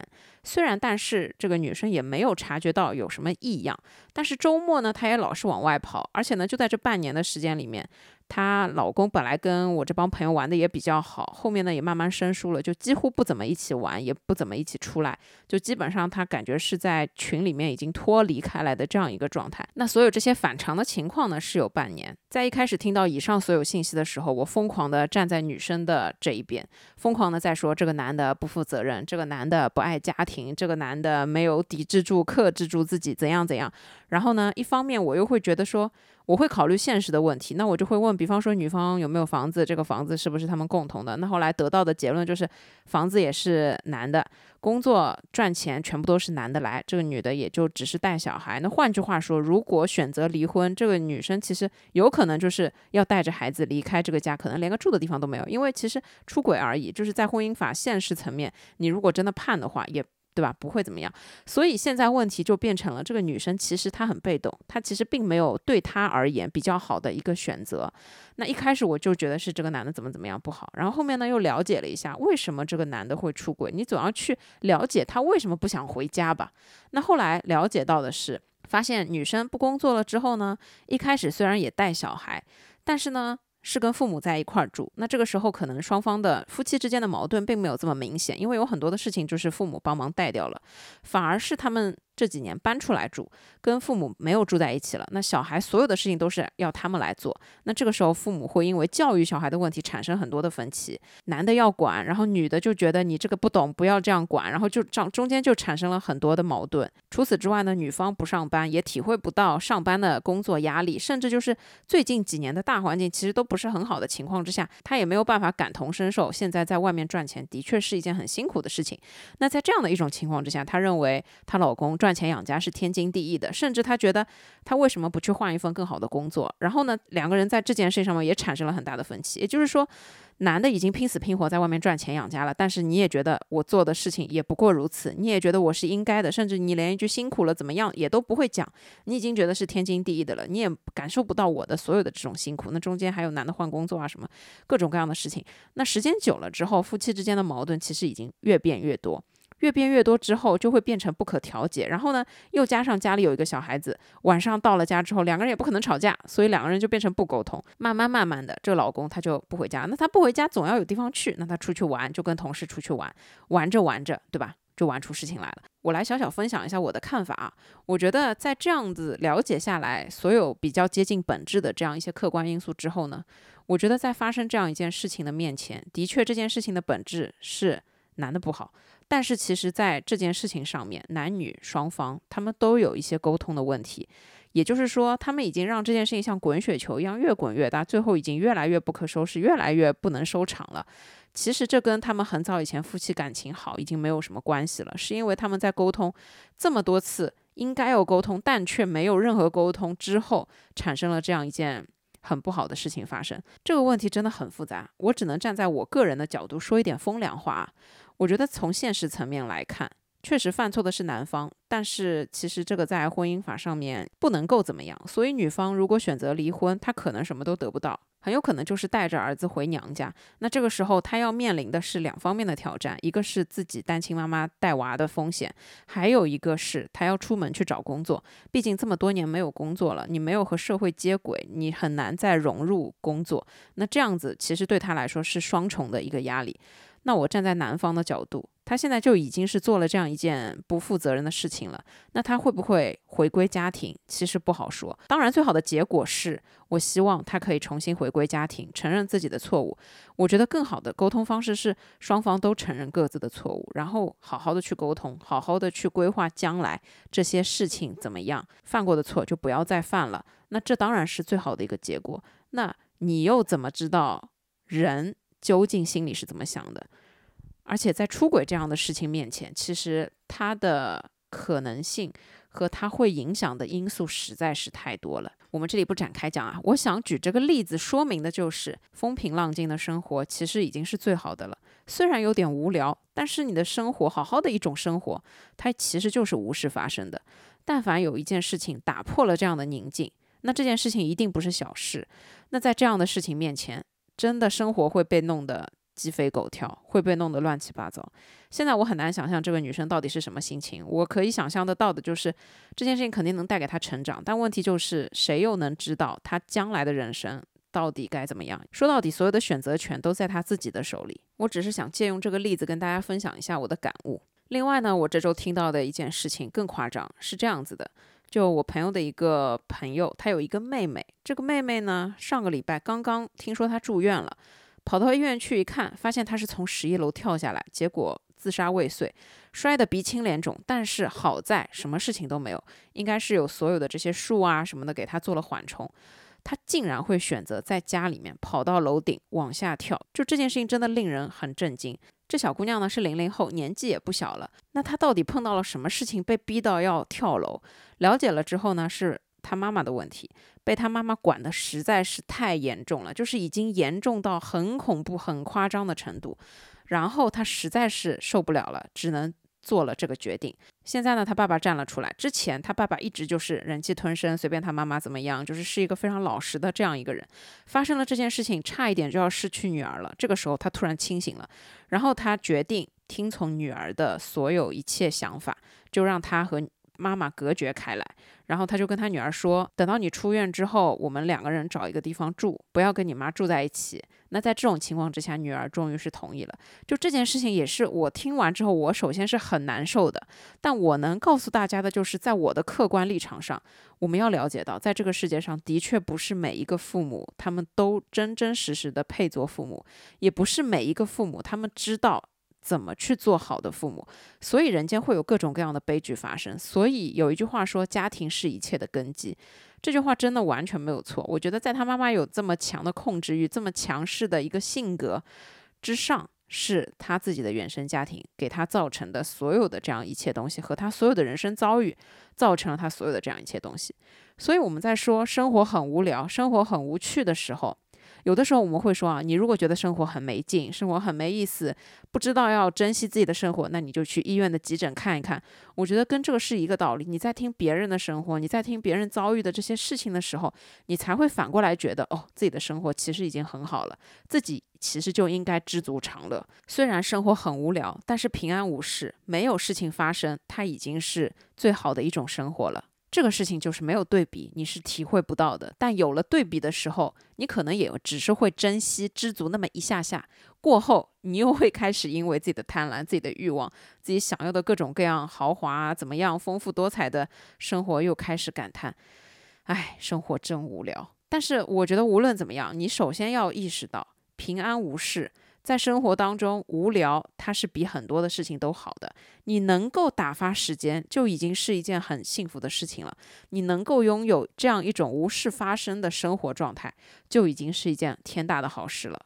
虽然但是这个女生也没有察觉到有什么异样，但是周末呢她也老是往外跑，而且呢就在这半年的时间里面。她老公本来跟我这帮朋友玩的也比较好，后面呢也慢慢生疏了，就几乎不怎么一起玩，也不怎么一起出来，就基本上她感觉是在群里面已经脱离开来的这样一个状态。那所有这些反常的情况呢，是有半年。在一开始听到以上所有信息的时候，我疯狂的站在女生的这一边，疯狂的在说这个男的不负责任，这个男的不爱家庭，这个男的没有抵制住、克制住自己，怎样怎样。然后呢，一方面我又会觉得说。我会考虑现实的问题，那我就会问，比方说女方有没有房子，这个房子是不是他们共同的？那后来得到的结论就是，房子也是男的，工作赚钱全部都是男的来，这个女的也就只是带小孩。那换句话说，如果选择离婚，这个女生其实有可能就是要带着孩子离开这个家，可能连个住的地方都没有，因为其实出轨而已，就是在婚姻法现实层面，你如果真的判的话，也。对吧？不会怎么样。所以现在问题就变成了，这个女生其实她很被动，她其实并没有对她而言比较好的一个选择。那一开始我就觉得是这个男的怎么怎么样不好，然后后面呢又了解了一下为什么这个男的会出轨，你总要去了解他为什么不想回家吧。那后来了解到的是，发现女生不工作了之后呢，一开始虽然也带小孩，但是呢。是跟父母在一块儿住，那这个时候可能双方的夫妻之间的矛盾并没有这么明显，因为有很多的事情就是父母帮忙带掉了，反而是他们。这几年搬出来住，跟父母没有住在一起了。那小孩所有的事情都是要他们来做。那这个时候，父母会因为教育小孩的问题产生很多的分歧。男的要管，然后女的就觉得你这个不懂，不要这样管，然后就这中间就产生了很多的矛盾。除此之外呢，女方不上班，也体会不到上班的工作压力，甚至就是最近几年的大环境其实都不是很好的情况之下，她也没有办法感同身受。现在在外面赚钱的确是一件很辛苦的事情。那在这样的一种情况之下，她认为她老公赚。钱养家是天经地义的，甚至他觉得他为什么不去换一份更好的工作？然后呢，两个人在这件事上面也产生了很大的分歧。也就是说，男的已经拼死拼活在外面赚钱养家了，但是你也觉得我做的事情也不过如此，你也觉得我是应该的，甚至你连一句辛苦了怎么样也都不会讲，你已经觉得是天经地义的了，你也感受不到我的所有的这种辛苦。那中间还有男的换工作啊什么各种各样的事情，那时间久了之后，夫妻之间的矛盾其实已经越变越多。越变越多之后，就会变成不可调节。然后呢，又加上家里有一个小孩子，晚上到了家之后，两个人也不可能吵架，所以两个人就变成不沟通。慢慢慢慢的，这个老公他就不回家。那他不回家，总要有地方去。那他出去玩，就跟同事出去玩，玩着玩着，对吧？就玩出事情来了。我来小小分享一下我的看法啊。我觉得在这样子了解下来，所有比较接近本质的这样一些客观因素之后呢，我觉得在发生这样一件事情的面前，的确这件事情的本质是男的不好。但是其实，在这件事情上面，男女双方他们都有一些沟通的问题，也就是说，他们已经让这件事情像滚雪球一样越滚越大，最后已经越来越不可收拾，越来越不能收场了。其实这跟他们很早以前夫妻感情好已经没有什么关系了，是因为他们在沟通这么多次应该有沟通，但却没有任何沟通之后，产生了这样一件很不好的事情发生。这个问题真的很复杂，我只能站在我个人的角度说一点风凉话。我觉得从现实层面来看，确实犯错的是男方，但是其实这个在婚姻法上面不能够怎么样。所以女方如果选择离婚，她可能什么都得不到。很有可能就是带着儿子回娘家，那这个时候她要面临的是两方面的挑战，一个是自己单亲妈妈带娃的风险，还有一个是她要出门去找工作。毕竟这么多年没有工作了，你没有和社会接轨，你很难再融入工作。那这样子其实对她来说是双重的一个压力。那我站在男方的角度。他现在就已经是做了这样一件不负责任的事情了，那他会不会回归家庭？其实不好说。当然，最好的结果是我希望他可以重新回归家庭，承认自己的错误。我觉得更好的沟通方式是双方都承认各自的错误，然后好好的去沟通，好好的去规划将来这些事情怎么样，犯过的错就不要再犯了。那这当然是最好的一个结果。那你又怎么知道人究竟心里是怎么想的？而且在出轨这样的事情面前，其实它的可能性和它会影响的因素实在是太多了。我们这里不展开讲啊。我想举这个例子说明的就是风平浪静的生活其实已经是最好的了。虽然有点无聊，但是你的生活好好的一种生活，它其实就是无事发生的。但凡有一件事情打破了这样的宁静，那这件事情一定不是小事。那在这样的事情面前，真的生活会被弄得。鸡飞狗跳会被弄得乱七八糟。现在我很难想象这个女生到底是什么心情。我可以想象得到的就是这件事情肯定能带给她成长，但问题就是谁又能知道她将来的人生到底该怎么样？说到底，所有的选择权都在她自己的手里。我只是想借用这个例子跟大家分享一下我的感悟。另外呢，我这周听到的一件事情更夸张，是这样子的：就我朋友的一个朋友，他有一个妹妹，这个妹妹呢，上个礼拜刚刚听说她住院了。跑到医院去一看，发现她是从十一楼跳下来，结果自杀未遂，摔得鼻青脸肿。但是好在什么事情都没有，应该是有所有的这些树啊什么的给她做了缓冲。他竟然会选择在家里面跑到楼顶往下跳，就这件事情真的令人很震惊。这小姑娘呢是零零后，年纪也不小了。那她到底碰到了什么事情，被逼到要跳楼？了解了之后呢是。她妈妈的问题被她妈妈管的实在是太严重了，就是已经严重到很恐怖、很夸张的程度。然后她实在是受不了了，只能做了这个决定。现在呢，他爸爸站了出来。之前他爸爸一直就是忍气吞声，随便他妈妈怎么样，就是是一个非常老实的这样一个人。发生了这件事情，差一点就要失去女儿了。这个时候他突然清醒了，然后他决定听从女儿的所有一切想法，就让他和。妈妈隔绝开来，然后他就跟他女儿说：“等到你出院之后，我们两个人找一个地方住，不要跟你妈住在一起。”那在这种情况之下，女儿终于是同意了。就这件事情也是我听完之后，我首先是很难受的。但我能告诉大家的就是，在我的客观立场上，我们要了解到，在这个世界上的确不是每一个父母他们都真真实实的配做父母，也不是每一个父母他们知道。怎么去做好的父母？所以人间会有各种各样的悲剧发生。所以有一句话说：“家庭是一切的根基。”这句话真的完全没有错。我觉得在他妈妈有这么强的控制欲、这么强势的一个性格之上，是他自己的原生家庭给他造成的所有的这样一切东西，和他所有的人生遭遇，造成了他所有的这样一切东西。所以我们在说生活很无聊、生活很无趣的时候。有的时候我们会说啊，你如果觉得生活很没劲，生活很没意思，不知道要珍惜自己的生活，那你就去医院的急诊看一看。我觉得跟这个是一个道理。你在听别人的生活，你在听别人遭遇的这些事情的时候，你才会反过来觉得，哦，自己的生活其实已经很好了，自己其实就应该知足常乐。虽然生活很无聊，但是平安无事，没有事情发生，它已经是最好的一种生活了。这个事情就是没有对比，你是体会不到的。但有了对比的时候，你可能也只是会珍惜、知足那么一下下。过后，你又会开始因为自己的贪婪、自己的欲望、自己想要的各种各样豪华啊，怎么样丰富多彩的生活，又开始感叹：哎，生活真无聊。但是我觉得无论怎么样，你首先要意识到平安无事。在生活当中无聊，它是比很多的事情都好的。你能够打发时间，就已经是一件很幸福的事情了。你能够拥有这样一种无事发生的生活状态，就已经是一件天大的好事了。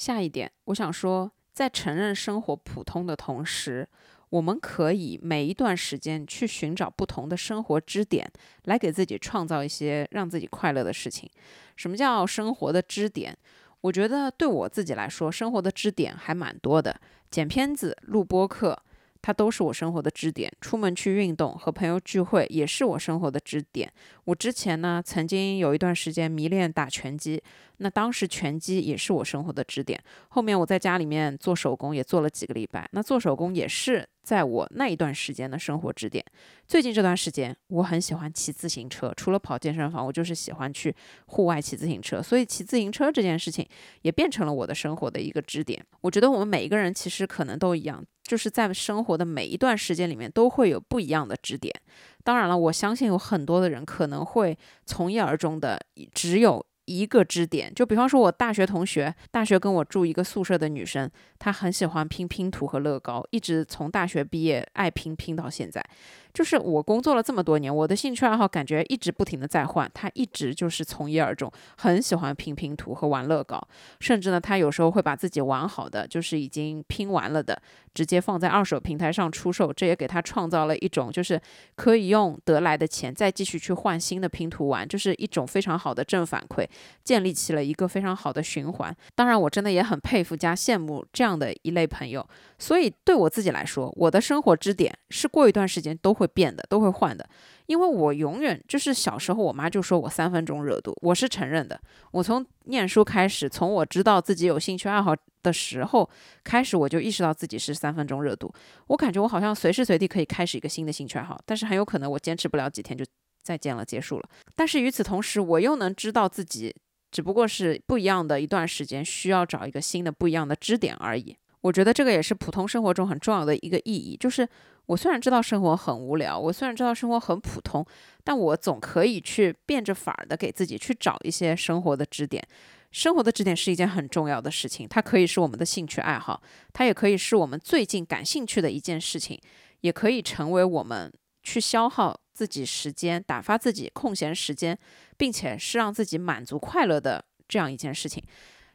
下一点，我想说。在承认生活普通的同时，我们可以每一段时间去寻找不同的生活支点，来给自己创造一些让自己快乐的事情。什么叫生活的支点？我觉得对我自己来说，生活的支点还蛮多的。剪片子、录播课。它都是我生活的支点，出门去运动和朋友聚会也是我生活的支点。我之前呢，曾经有一段时间迷恋打拳击，那当时拳击也是我生活的支点。后面我在家里面做手工也做了几个礼拜，那做手工也是在我那一段时间的生活支点。最近这段时间，我很喜欢骑自行车，除了跑健身房，我就是喜欢去户外骑自行车，所以骑自行车这件事情也变成了我的生活的一个支点。我觉得我们每一个人其实可能都一样。就是在生活的每一段时间里面，都会有不一样的支点。当然了，我相信有很多的人可能会从一而终的只有。一个支点，就比方说，我大学同学，大学跟我住一个宿舍的女生，他很喜欢拼拼图和乐高，一直从大学毕业爱拼拼到现在。就是我工作了这么多年，我的兴趣爱好感觉一直不停的在换，他一直就是从一而终，很喜欢拼拼图和玩乐高，甚至呢，他有时候会把自己玩好的，就是已经拼完了的，直接放在二手平台上出售，这也给他创造了一种就是可以用得来的钱再继续去换新的拼图玩，就是一种非常好的正反馈。建立起了一个非常好的循环。当然，我真的也很佩服加羡慕这样样的一类朋友。所以，对我自己来说，我的生活支点是过一段时间都会变的，都会换的。因为我永远就是小时候，我妈就说我三分钟热度，我是承认的。我从念书开始，从我知道自己有兴趣爱好的时候开始，我就意识到自己是三分钟热度。我感觉我好像随时随地可以开始一个新的兴趣爱好，但是很有可能我坚持不了几天就。再见了，结束了。但是与此同时，我又能知道自己只不过是不一样的一段时间，需要找一个新的不一样的支点而已。我觉得这个也是普通生活中很重要的一个意义，就是我虽然知道生活很无聊，我虽然知道生活很普通，但我总可以去变着法儿的给自己去找一些生活的支点。生活的支点是一件很重要的事情，它可以是我们的兴趣爱好，它也可以是我们最近感兴趣的一件事情，也可以成为我们去消耗。自己时间打发自己空闲时间，并且是让自己满足快乐的这样一件事情。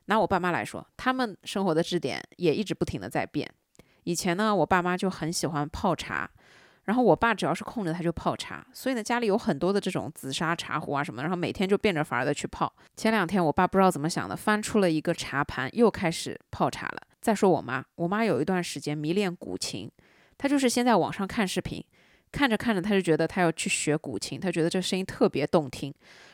拿我爸妈来说，他们生活的支点也一直不停的在变。以前呢，我爸妈就很喜欢泡茶，然后我爸只要是空着他就泡茶，所以呢家里有很多的这种紫砂茶壶啊什么，然后每天就变着法儿的去泡。前两天我爸不知道怎么想的，翻出了一个茶盘，又开始泡茶了。再说我妈，我妈有一段时间迷恋古琴，她就是先在网上看视频。看着看着，他就觉得他要去学古琴，他觉得这声音特别动听。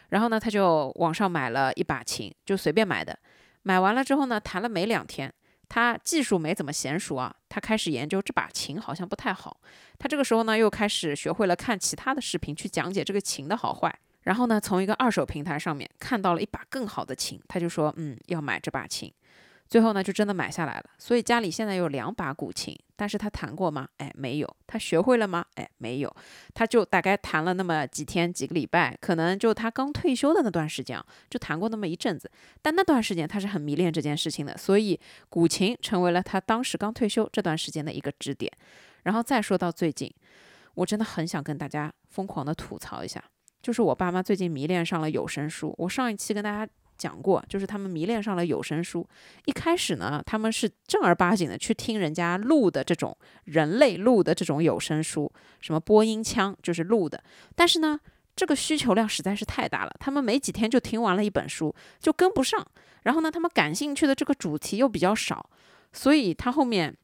然后呢，他就网上买了一把琴，就随便买的。买完了之后呢，弹了没两天，他技术没怎么娴熟啊，他开始研究这把琴好像不太好。他这个时候呢，又开始学会了看其他的视频去讲解这个琴的好坏。然后呢，从一个二手平台上面看到了一把更好的琴，他就说，嗯，要买这把琴。最后呢，就真的买下来了。所以家里现在有两把古琴，但是他弹过吗？哎，没有。他学会了吗？哎，没有。他就大概弹了那么几天、几个礼拜，可能就他刚退休的那段时间啊，就弹过那么一阵子。但那段时间他是很迷恋这件事情的，所以古琴成为了他当时刚退休这段时间的一个支点。然后再说到最近，我真的很想跟大家疯狂的吐槽一下，就是我爸妈最近迷恋上了有声书。我上一期跟大家。讲过，就是他们迷恋上了有声书。一开始呢，他们是正儿八经的去听人家录的这种人类录的这种有声书，什么播音腔就是录的。但是呢，这个需求量实在是太大了，他们没几天就听完了一本书，就跟不上。然后呢，他们感兴趣的这个主题又比较少，所以他后面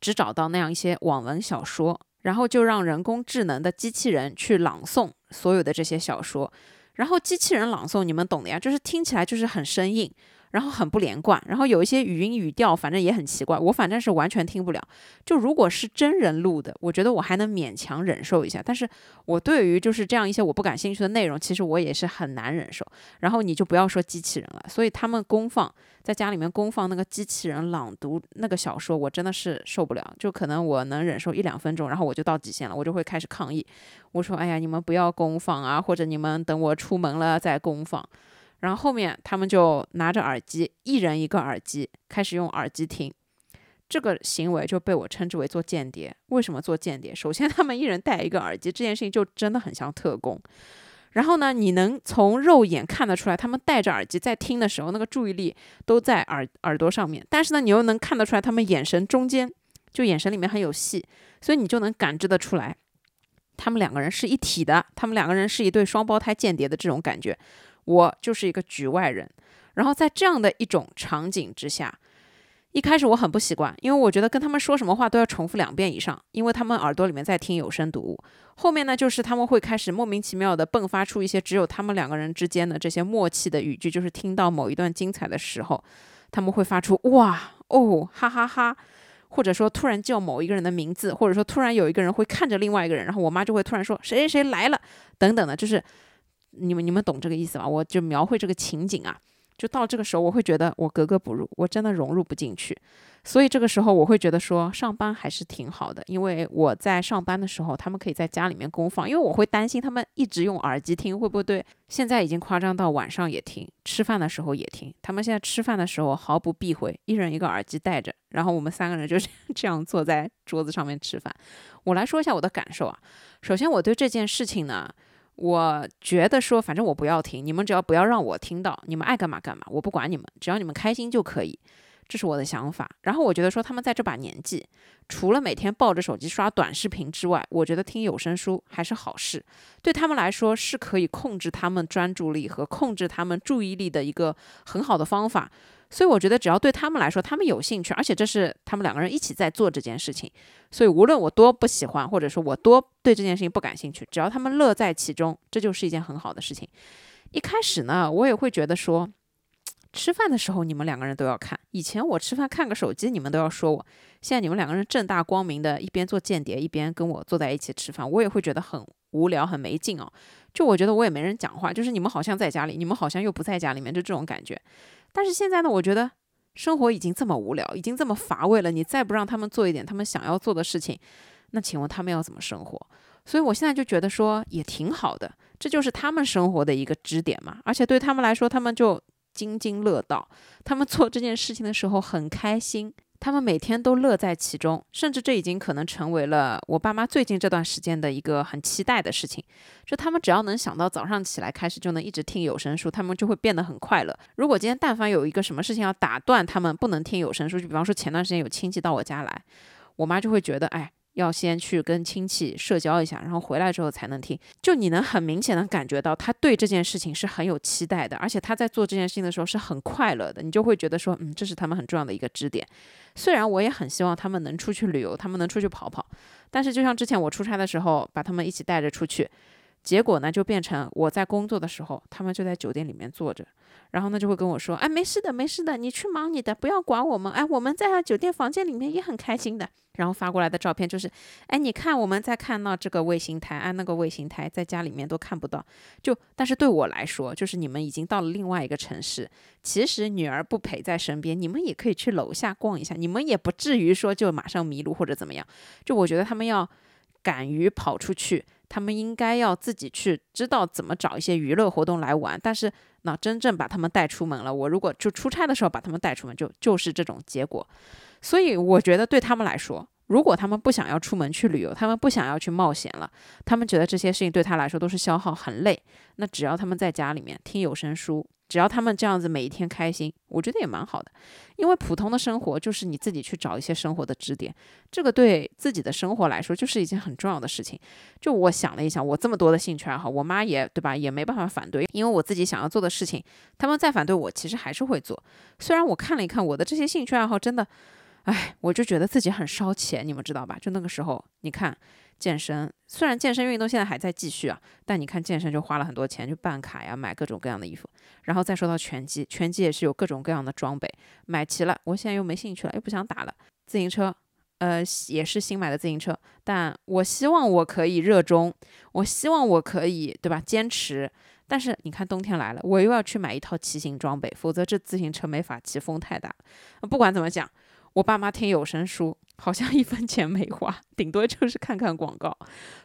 只找到那样一些网文小说，然后就让人工智能的机器人去朗诵所有的这些小说。然后机器人朗诵，你们懂的呀，就是听起来就是很生硬。然后很不连贯，然后有一些语音语调，反正也很奇怪，我反正是完全听不了。就如果是真人录的，我觉得我还能勉强忍受一下。但是我对于就是这样一些我不感兴趣的内容，其实我也是很难忍受。然后你就不要说机器人了，所以他们公放在家里面公放那个机器人朗读那个小说，我真的是受不了。就可能我能忍受一两分钟，然后我就到极限了，我就会开始抗议。我说：“哎呀，你们不要公放啊，或者你们等我出门了再公放。”然后后面他们就拿着耳机，一人一个耳机，开始用耳机听。这个行为就被我称之为做间谍。为什么做间谍？首先他们一人戴一个耳机，这件事情就真的很像特工。然后呢，你能从肉眼看得出来，他们戴着耳机在听的时候，那个注意力都在耳耳朵上面。但是呢，你又能看得出来，他们眼神中间就眼神里面很有戏，所以你就能感知得出来，他们两个人是一体的，他们两个人是一对双胞胎间谍的这种感觉。我就是一个局外人。然后在这样的一种场景之下。一开始我很不习惯，因为我觉得跟他们说什么话都要重复两遍以上，因为他们耳朵里面在听有声读物。后面呢，就是他们会开始莫名其妙的迸发出一些只有他们两个人之间的这些默契的语句，就是听到某一段精彩的时候，他们会发出哇哦哈哈哈，或者说突然叫某一个人的名字，或者说突然有一个人会看着另外一个人，然后我妈就会突然说谁谁谁来了等等的，就是你们你们懂这个意思吗？我就描绘这个情景啊。就到这个时候，我会觉得我格格不入，我真的融入不进去。所以这个时候，我会觉得说上班还是挺好的，因为我在上班的时候，他们可以在家里面公放，因为我会担心他们一直用耳机听会不会对。现在已经夸张到晚上也听，吃饭的时候也听。他们现在吃饭的时候毫不避讳，一人一个耳机戴着，然后我们三个人就 [LAUGHS] 是这样坐在桌子上面吃饭。我来说一下我的感受啊，首先我对这件事情呢。我觉得说，反正我不要听，你们只要不要让我听到，你们爱干嘛干嘛，我不管你们，只要你们开心就可以，这是我的想法。然后我觉得说，他们在这把年纪，除了每天抱着手机刷短视频之外，我觉得听有声书还是好事，对他们来说是可以控制他们专注力和控制他们注意力的一个很好的方法。所以我觉得，只要对他们来说，他们有兴趣，而且这是他们两个人一起在做这件事情，所以无论我多不喜欢，或者说我多对这件事情不感兴趣，只要他们乐在其中，这就是一件很好的事情。一开始呢，我也会觉得说，吃饭的时候你们两个人都要看，以前我吃饭看个手机，你们都要说我，现在你们两个人正大光明的一边做间谍，一边跟我坐在一起吃饭，我也会觉得很无聊、很没劲哦。就我觉得我也没人讲话，就是你们好像在家里，你们好像又不在家里面，就这种感觉。但是现在呢，我觉得生活已经这么无聊，已经这么乏味了。你再不让他们做一点他们想要做的事情，那请问他们要怎么生活？所以我现在就觉得说也挺好的，这就是他们生活的一个支点嘛。而且对他们来说，他们就津津乐道，他们做这件事情的时候很开心。他们每天都乐在其中，甚至这已经可能成为了我爸妈最近这段时间的一个很期待的事情。就他们只要能想到早上起来开始就能一直听有声书，他们就会变得很快乐。如果今天但凡有一个什么事情要打断他们不能听有声书，就比方说前段时间有亲戚到我家来，我妈就会觉得，哎。要先去跟亲戚社交一下，然后回来之后才能听。就你能很明显的感觉到他对这件事情是很有期待的，而且他在做这件事情的时候是很快乐的。你就会觉得说，嗯，这是他们很重要的一个支点。虽然我也很希望他们能出去旅游，他们能出去跑跑，但是就像之前我出差的时候，把他们一起带着出去，结果呢就变成我在工作的时候，他们就在酒店里面坐着。然后呢，就会跟我说，哎，没事的，没事的，你去忙你的，不要管我们。哎，我们在酒店房间里面也很开心的。然后发过来的照片就是，哎，你看我们在看到这个卫星台，哎，那个卫星台在家里面都看不到。就，但是对我来说，就是你们已经到了另外一个城市，其实女儿不陪在身边，你们也可以去楼下逛一下，你们也不至于说就马上迷路或者怎么样。就我觉得他们要敢于跑出去。他们应该要自己去知道怎么找一些娱乐活动来玩，但是那真正把他们带出门了，我如果就出差的时候把他们带出门，就就是这种结果。所以我觉得对他们来说，如果他们不想要出门去旅游，他们不想要去冒险了，他们觉得这些事情对他来说都是消耗，很累。那只要他们在家里面听有声书。只要他们这样子每一天开心，我觉得也蛮好的。因为普通的生活就是你自己去找一些生活的支点，这个对自己的生活来说就是一件很重要的事情。就我想了一想，我这么多的兴趣爱好，我妈也对吧，也没办法反对，因为我自己想要做的事情，他们再反对我，其实还是会做。虽然我看了一看我的这些兴趣爱好，真的，哎，我就觉得自己很烧钱，你们知道吧？就那个时候，你看。健身虽然健身运动现在还在继续啊，但你看健身就花了很多钱，去办卡呀，买各种各样的衣服。然后再说到拳击，拳击也是有各种各样的装备，买齐了，我现在又没兴趣了，又不想打了。自行车，呃，也是新买的自行车，但我希望我可以热衷，我希望我可以，对吧？坚持。但是你看冬天来了，我又要去买一套骑行装备，否则这自行车没法骑，风太大。不管怎么讲。我爸妈听有声书，好像一分钱没花，顶多就是看看广告。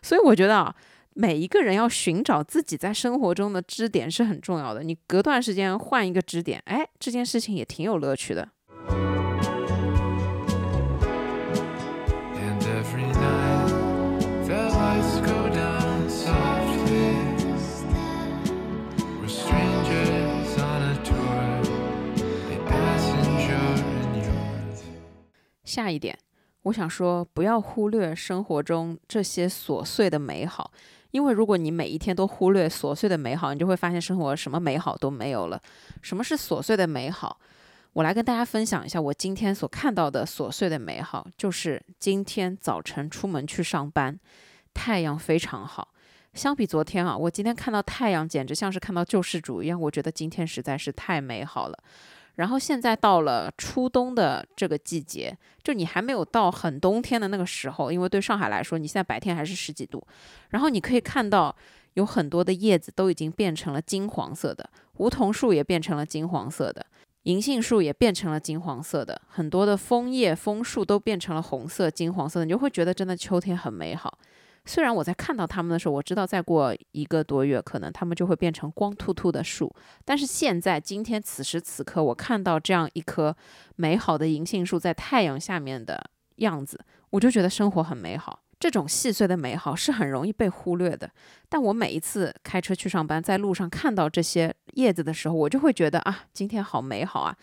所以我觉得啊，每一个人要寻找自己在生活中的支点是很重要的。你隔段时间换一个支点，哎，这件事情也挺有乐趣的。下一点，我想说，不要忽略生活中这些琐碎的美好，因为如果你每一天都忽略琐碎的美好，你就会发现生活什么美好都没有了。什么是琐碎的美好？我来跟大家分享一下我今天所看到的琐碎的美好，就是今天早晨出门去上班，太阳非常好。相比昨天啊，我今天看到太阳简直像是看到救世主一样，我觉得今天实在是太美好了。然后现在到了初冬的这个季节，就你还没有到很冬天的那个时候，因为对上海来说，你现在白天还是十几度。然后你可以看到有很多的叶子都已经变成了金黄色的，梧桐树也变成了金黄色的。银杏树也变成了金黄色的，很多的枫叶、枫树都变成了红色、金黄色的，你就会觉得真的秋天很美好。虽然我在看到它们的时候，我知道再过一个多月，可能它们就会变成光秃秃的树，但是现在今天此时此刻，我看到这样一棵美好的银杏树在太阳下面的样子，我就觉得生活很美好。这种细碎的美好是很容易被忽略的，但我每一次开车去上班，在路上看到这些叶子的时候，我就会觉得啊，今天好美好啊！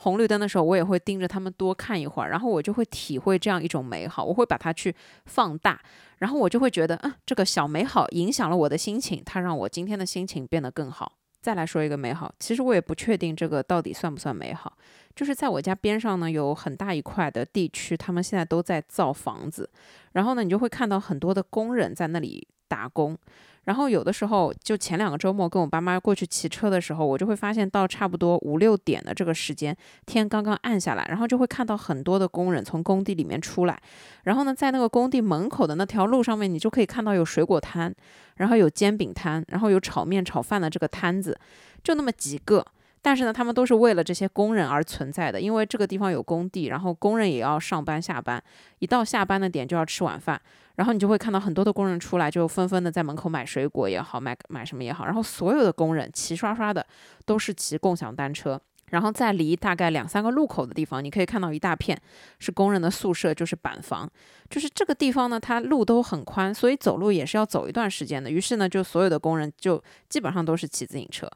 红绿灯的时候，我也会盯着他们多看一会儿，然后我就会体会这样一种美好，我会把它去放大，然后我就会觉得，啊，这个小美好影响了我的心情，它让我今天的心情变得更好。再来说一个美好，其实我也不确定这个到底算不算美好。就是在我家边上呢，有很大一块的地区，他们现在都在造房子，然后呢，你就会看到很多的工人在那里打工。然后有的时候，就前两个周末跟我爸妈过去骑车的时候，我就会发现到差不多五六点的这个时间，天刚刚暗下来，然后就会看到很多的工人从工地里面出来。然后呢，在那个工地门口的那条路上面，你就可以看到有水果摊，然后有煎饼摊，然后有炒面、炒饭的这个摊子，就那么几个。但是呢，他们都是为了这些工人而存在的，因为这个地方有工地，然后工人也要上班下班，一到下班的点就要吃晚饭。然后你就会看到很多的工人出来，就纷纷的在门口买水果也好，买买什么也好。然后所有的工人齐刷刷的都是骑共享单车。然后在离大概两三个路口的地方，你可以看到一大片是工人的宿舍，就是板房。就是这个地方呢，它路都很宽，所以走路也是要走一段时间的。于是呢，就所有的工人就基本上都是骑自行车。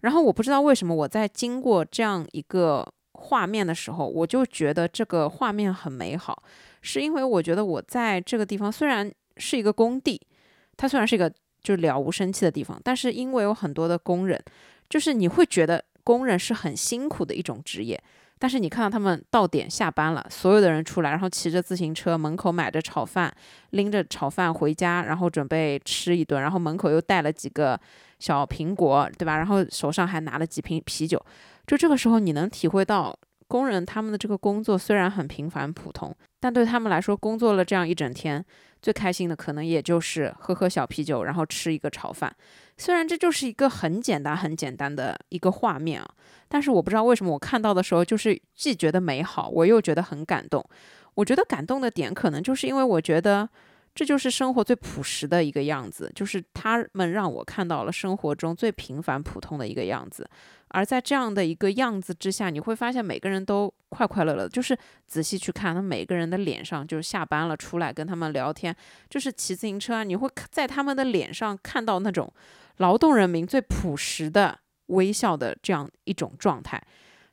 然后我不知道为什么我在经过这样一个画面的时候，我就觉得这个画面很美好。是因为我觉得我在这个地方虽然是一个工地，它虽然是一个就了无生气的地方，但是因为有很多的工人，就是你会觉得工人是很辛苦的一种职业。但是你看到他们到点下班了，所有的人出来，然后骑着自行车，门口买着炒饭，拎着炒饭回家，然后准备吃一顿，然后门口又带了几个小苹果，对吧？然后手上还拿了几瓶啤酒，就这个时候你能体会到。工人他们的这个工作虽然很平凡普通，但对他们来说，工作了这样一整天，最开心的可能也就是喝喝小啤酒，然后吃一个炒饭。虽然这就是一个很简单、很简单的一个画面啊，但是我不知道为什么我看到的时候，就是既觉得美好，我又觉得很感动。我觉得感动的点，可能就是因为我觉得。这就是生活最朴实的一个样子，就是他们让我看到了生活中最平凡普通的一个样子。而在这样的一个样子之下，你会发现每个人都快快乐乐。就是仔细去看，他每个人的脸上，就是下班了出来跟他们聊天，就是骑自行车啊，你会在他们的脸上看到那种劳动人民最朴实的微笑的这样一种状态，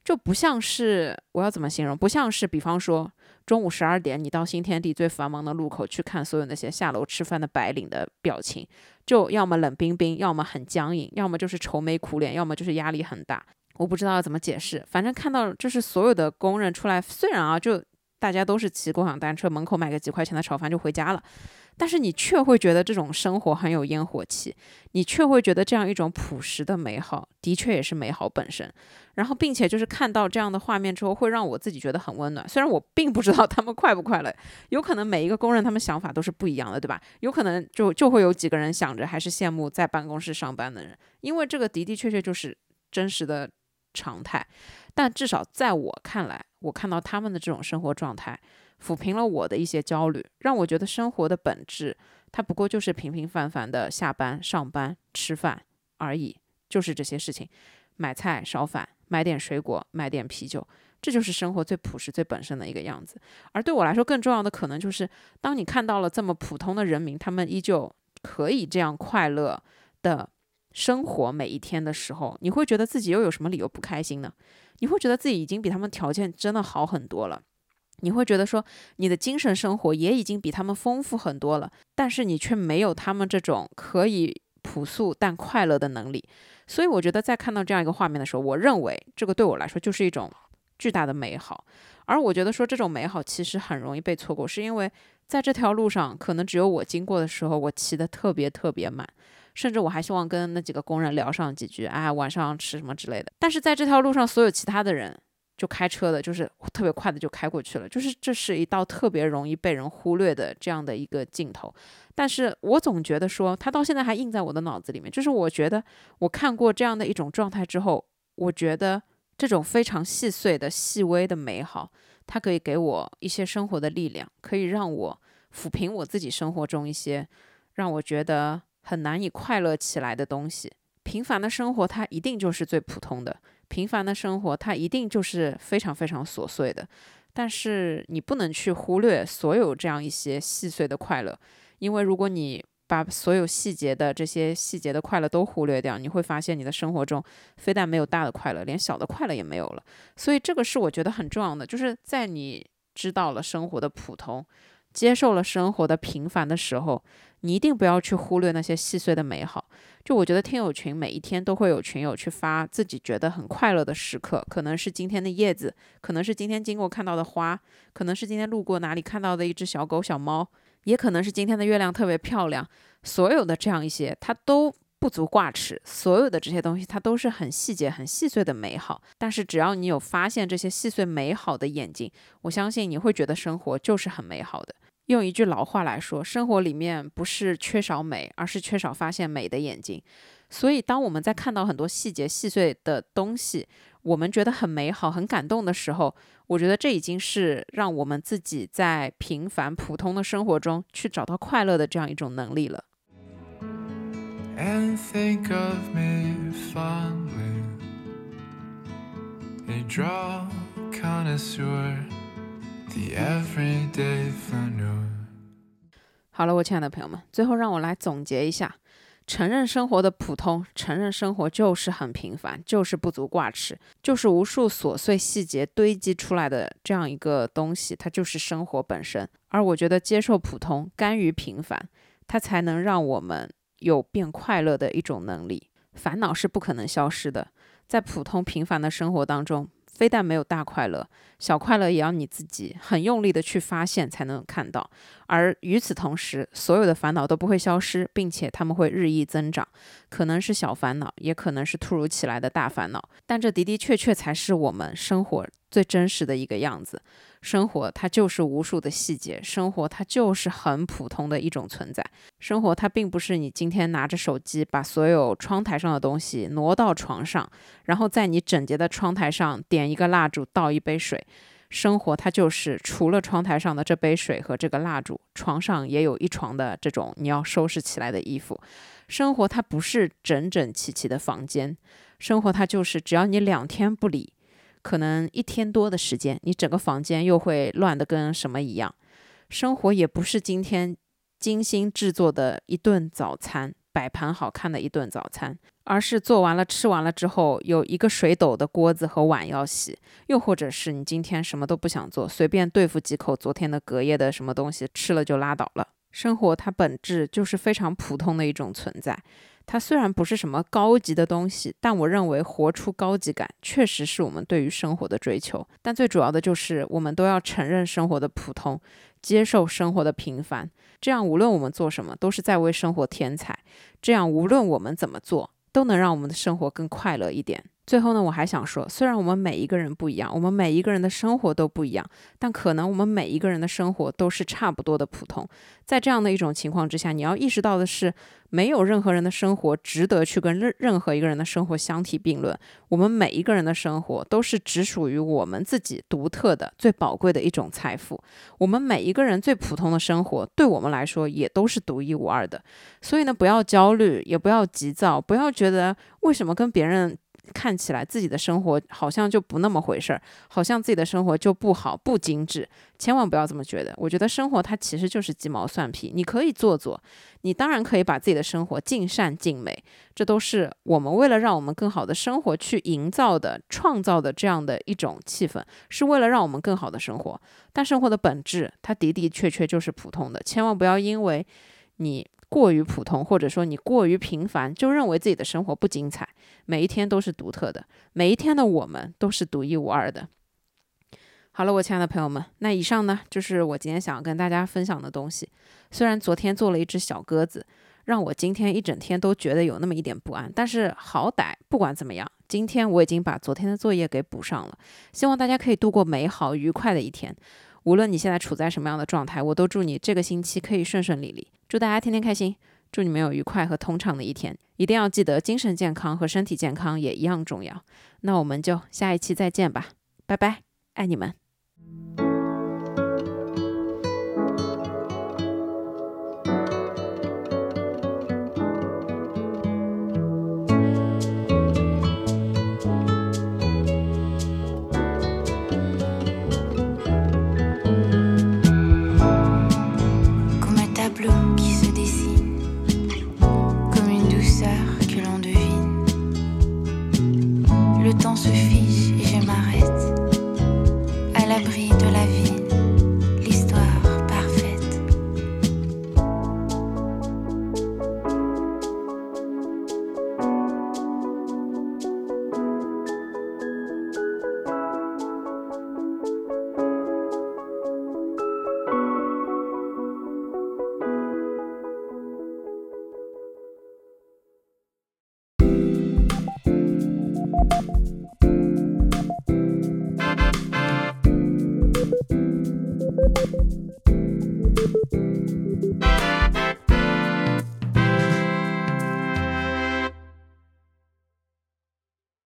就不像是我要怎么形容？不像是比方说。中午十二点，你到新天地最繁忙的路口去看所有那些下楼吃饭的白领的表情，就要么冷冰冰，要么很僵硬，要么就是愁眉苦脸，要么就是压力很大。我不知道怎么解释，反正看到就是所有的工人出来，虽然啊，就大家都是骑共享单车，门口买个几块钱的炒饭就回家了。但是你却会觉得这种生活很有烟火气，你却会觉得这样一种朴实的美好，的确也是美好本身。然后，并且就是看到这样的画面之后，会让我自己觉得很温暖。虽然我并不知道他们快不快乐，有可能每一个工人他们想法都是不一样的，对吧？有可能就就会有几个人想着还是羡慕在办公室上班的人，因为这个的的确确就是真实的常态。但至少在我看来，我看到他们的这种生活状态。抚平了我的一些焦虑，让我觉得生活的本质，它不过就是平平凡凡的下班、上班、吃饭而已，就是这些事情，买菜、烧饭、买点水果、买点啤酒，这就是生活最朴实、最本身的一个样子。而对我来说，更重要的可能就是，当你看到了这么普通的人民，他们依旧可以这样快乐的生活每一天的时候，你会觉得自己又有什么理由不开心呢？你会觉得自己已经比他们条件真的好很多了。你会觉得说你的精神生活也已经比他们丰富很多了，但是你却没有他们这种可以朴素但快乐的能力。所以我觉得在看到这样一个画面的时候，我认为这个对我来说就是一种巨大的美好。而我觉得说这种美好其实很容易被错过，是因为在这条路上可能只有我经过的时候，我骑得特别特别慢，甚至我还希望跟那几个工人聊上几句，哎，晚上吃什么之类的。但是在这条路上，所有其他的人就开车的，就是特别快的就开过去了，就是这是一道特别容易被人忽略的这样的一个镜头。但是我总觉得说，他到现在还印在我的脑子里面，就是我觉得我看过这样的一种状态之后，我觉得。这种非常细碎的、细微的美好，它可以给我一些生活的力量，可以让我抚平我自己生活中一些让我觉得很难以快乐起来的东西。平凡的生活，它一定就是最普通的；平凡的生活，它一定就是非常非常琐碎的。但是你不能去忽略所有这样一些细碎的快乐，因为如果你把所有细节的这些细节的快乐都忽略掉，你会发现你的生活中非但没有大的快乐，连小的快乐也没有了。所以这个是我觉得很重要的，就是在你知道了生活的普通，接受了生活的平凡的时候，你一定不要去忽略那些细碎的美好。就我觉得听友群每一天都会有群友去发自己觉得很快乐的时刻，可能是今天的叶子，可能是今天经过看到的花，可能是今天路过哪里看到的一只小狗小猫。也可能是今天的月亮特别漂亮，所有的这样一些，它都不足挂齿。所有的这些东西，它都是很细节、很细碎的美好。但是只要你有发现这些细碎美好的眼睛，我相信你会觉得生活就是很美好的。用一句老话来说，生活里面不是缺少美，而是缺少发现美的眼睛。所以，当我们在看到很多细节细碎的东西，我们觉得很美好、很感动的时候，我觉得这已经是让我们自己在平凡普通的生活中去找到快乐的这样一种能力了。Everyday 好了，我亲爱的朋友们，最后让我来总结一下。承认生活的普通，承认生活就是很平凡，就是不足挂齿，就是无数琐碎细节堆积出来的这样一个东西，它就是生活本身。而我觉得接受普通，甘于平凡，它才能让我们有变快乐的一种能力。烦恼是不可能消失的，在普通平凡的生活当中。非但没有大快乐，小快乐也要你自己很用力的去发现才能看到。而与此同时，所有的烦恼都不会消失，并且他们会日益增长。可能是小烦恼，也可能是突如其来的大烦恼，但这的的确确才是我们生活最真实的一个样子。生活它就是无数的细节，生活它就是很普通的一种存在。生活它并不是你今天拿着手机把所有窗台上的东西挪到床上，然后在你整洁的窗台上点一个蜡烛，倒一杯水。生活它就是除了窗台上的这杯水和这个蜡烛，床上也有一床的这种你要收拾起来的衣服。生活它不是整整齐齐的房间，生活它就是只要你两天不理。可能一天多的时间，你整个房间又会乱得跟什么一样。生活也不是今天精心制作的一顿早餐，摆盘好看的一顿早餐，而是做完了吃完了之后，有一个水斗的锅子和碗要洗。又或者是你今天什么都不想做，随便对付几口昨天的隔夜的什么东西，吃了就拉倒了。生活它本质就是非常普通的一种存在。它虽然不是什么高级的东西，但我认为活出高级感确实是我们对于生活的追求。但最主要的就是，我们都要承认生活的普通，接受生活的平凡。这样，无论我们做什么，都是在为生活添彩。这样，无论我们怎么做，都能让我们的生活更快乐一点。最后呢，我还想说，虽然我们每一个人不一样，我们每一个人的生活都不一样，但可能我们每一个人的生活都是差不多的普通。在这样的一种情况之下，你要意识到的是，没有任何人的生活值得去跟任任何一个人的生活相提并论。我们每一个人的生活都是只属于我们自己独特的、最宝贵的一种财富。我们每一个人最普通的生活，对我们来说也都是独一无二的。所以呢，不要焦虑，也不要急躁，不要觉得为什么跟别人。看起来自己的生活好像就不那么回事儿，好像自己的生活就不好、不精致。千万不要这么觉得。我觉得生活它其实就是鸡毛蒜皮，你可以做做，你当然可以把自己的生活尽善尽美，这都是我们为了让我们更好的生活去营造的、创造的这样的一种气氛，是为了让我们更好的生活。但生活的本质，它的的确确就是普通的，千万不要因为你。过于普通，或者说你过于平凡，就认为自己的生活不精彩。每一天都是独特的，每一天的我们都是独一无二的。好了，我亲爱的朋友们，那以上呢就是我今天想要跟大家分享的东西。虽然昨天做了一只小鸽子，让我今天一整天都觉得有那么一点不安，但是好歹不管怎么样，今天我已经把昨天的作业给补上了。希望大家可以度过美好愉快的一天。无论你现在处在什么样的状态，我都祝你这个星期可以顺顺利利。祝大家天天开心，祝你们有愉快和通畅的一天。一定要记得，精神健康和身体健康也一样重要。那我们就下一期再见吧，拜拜，爱你们。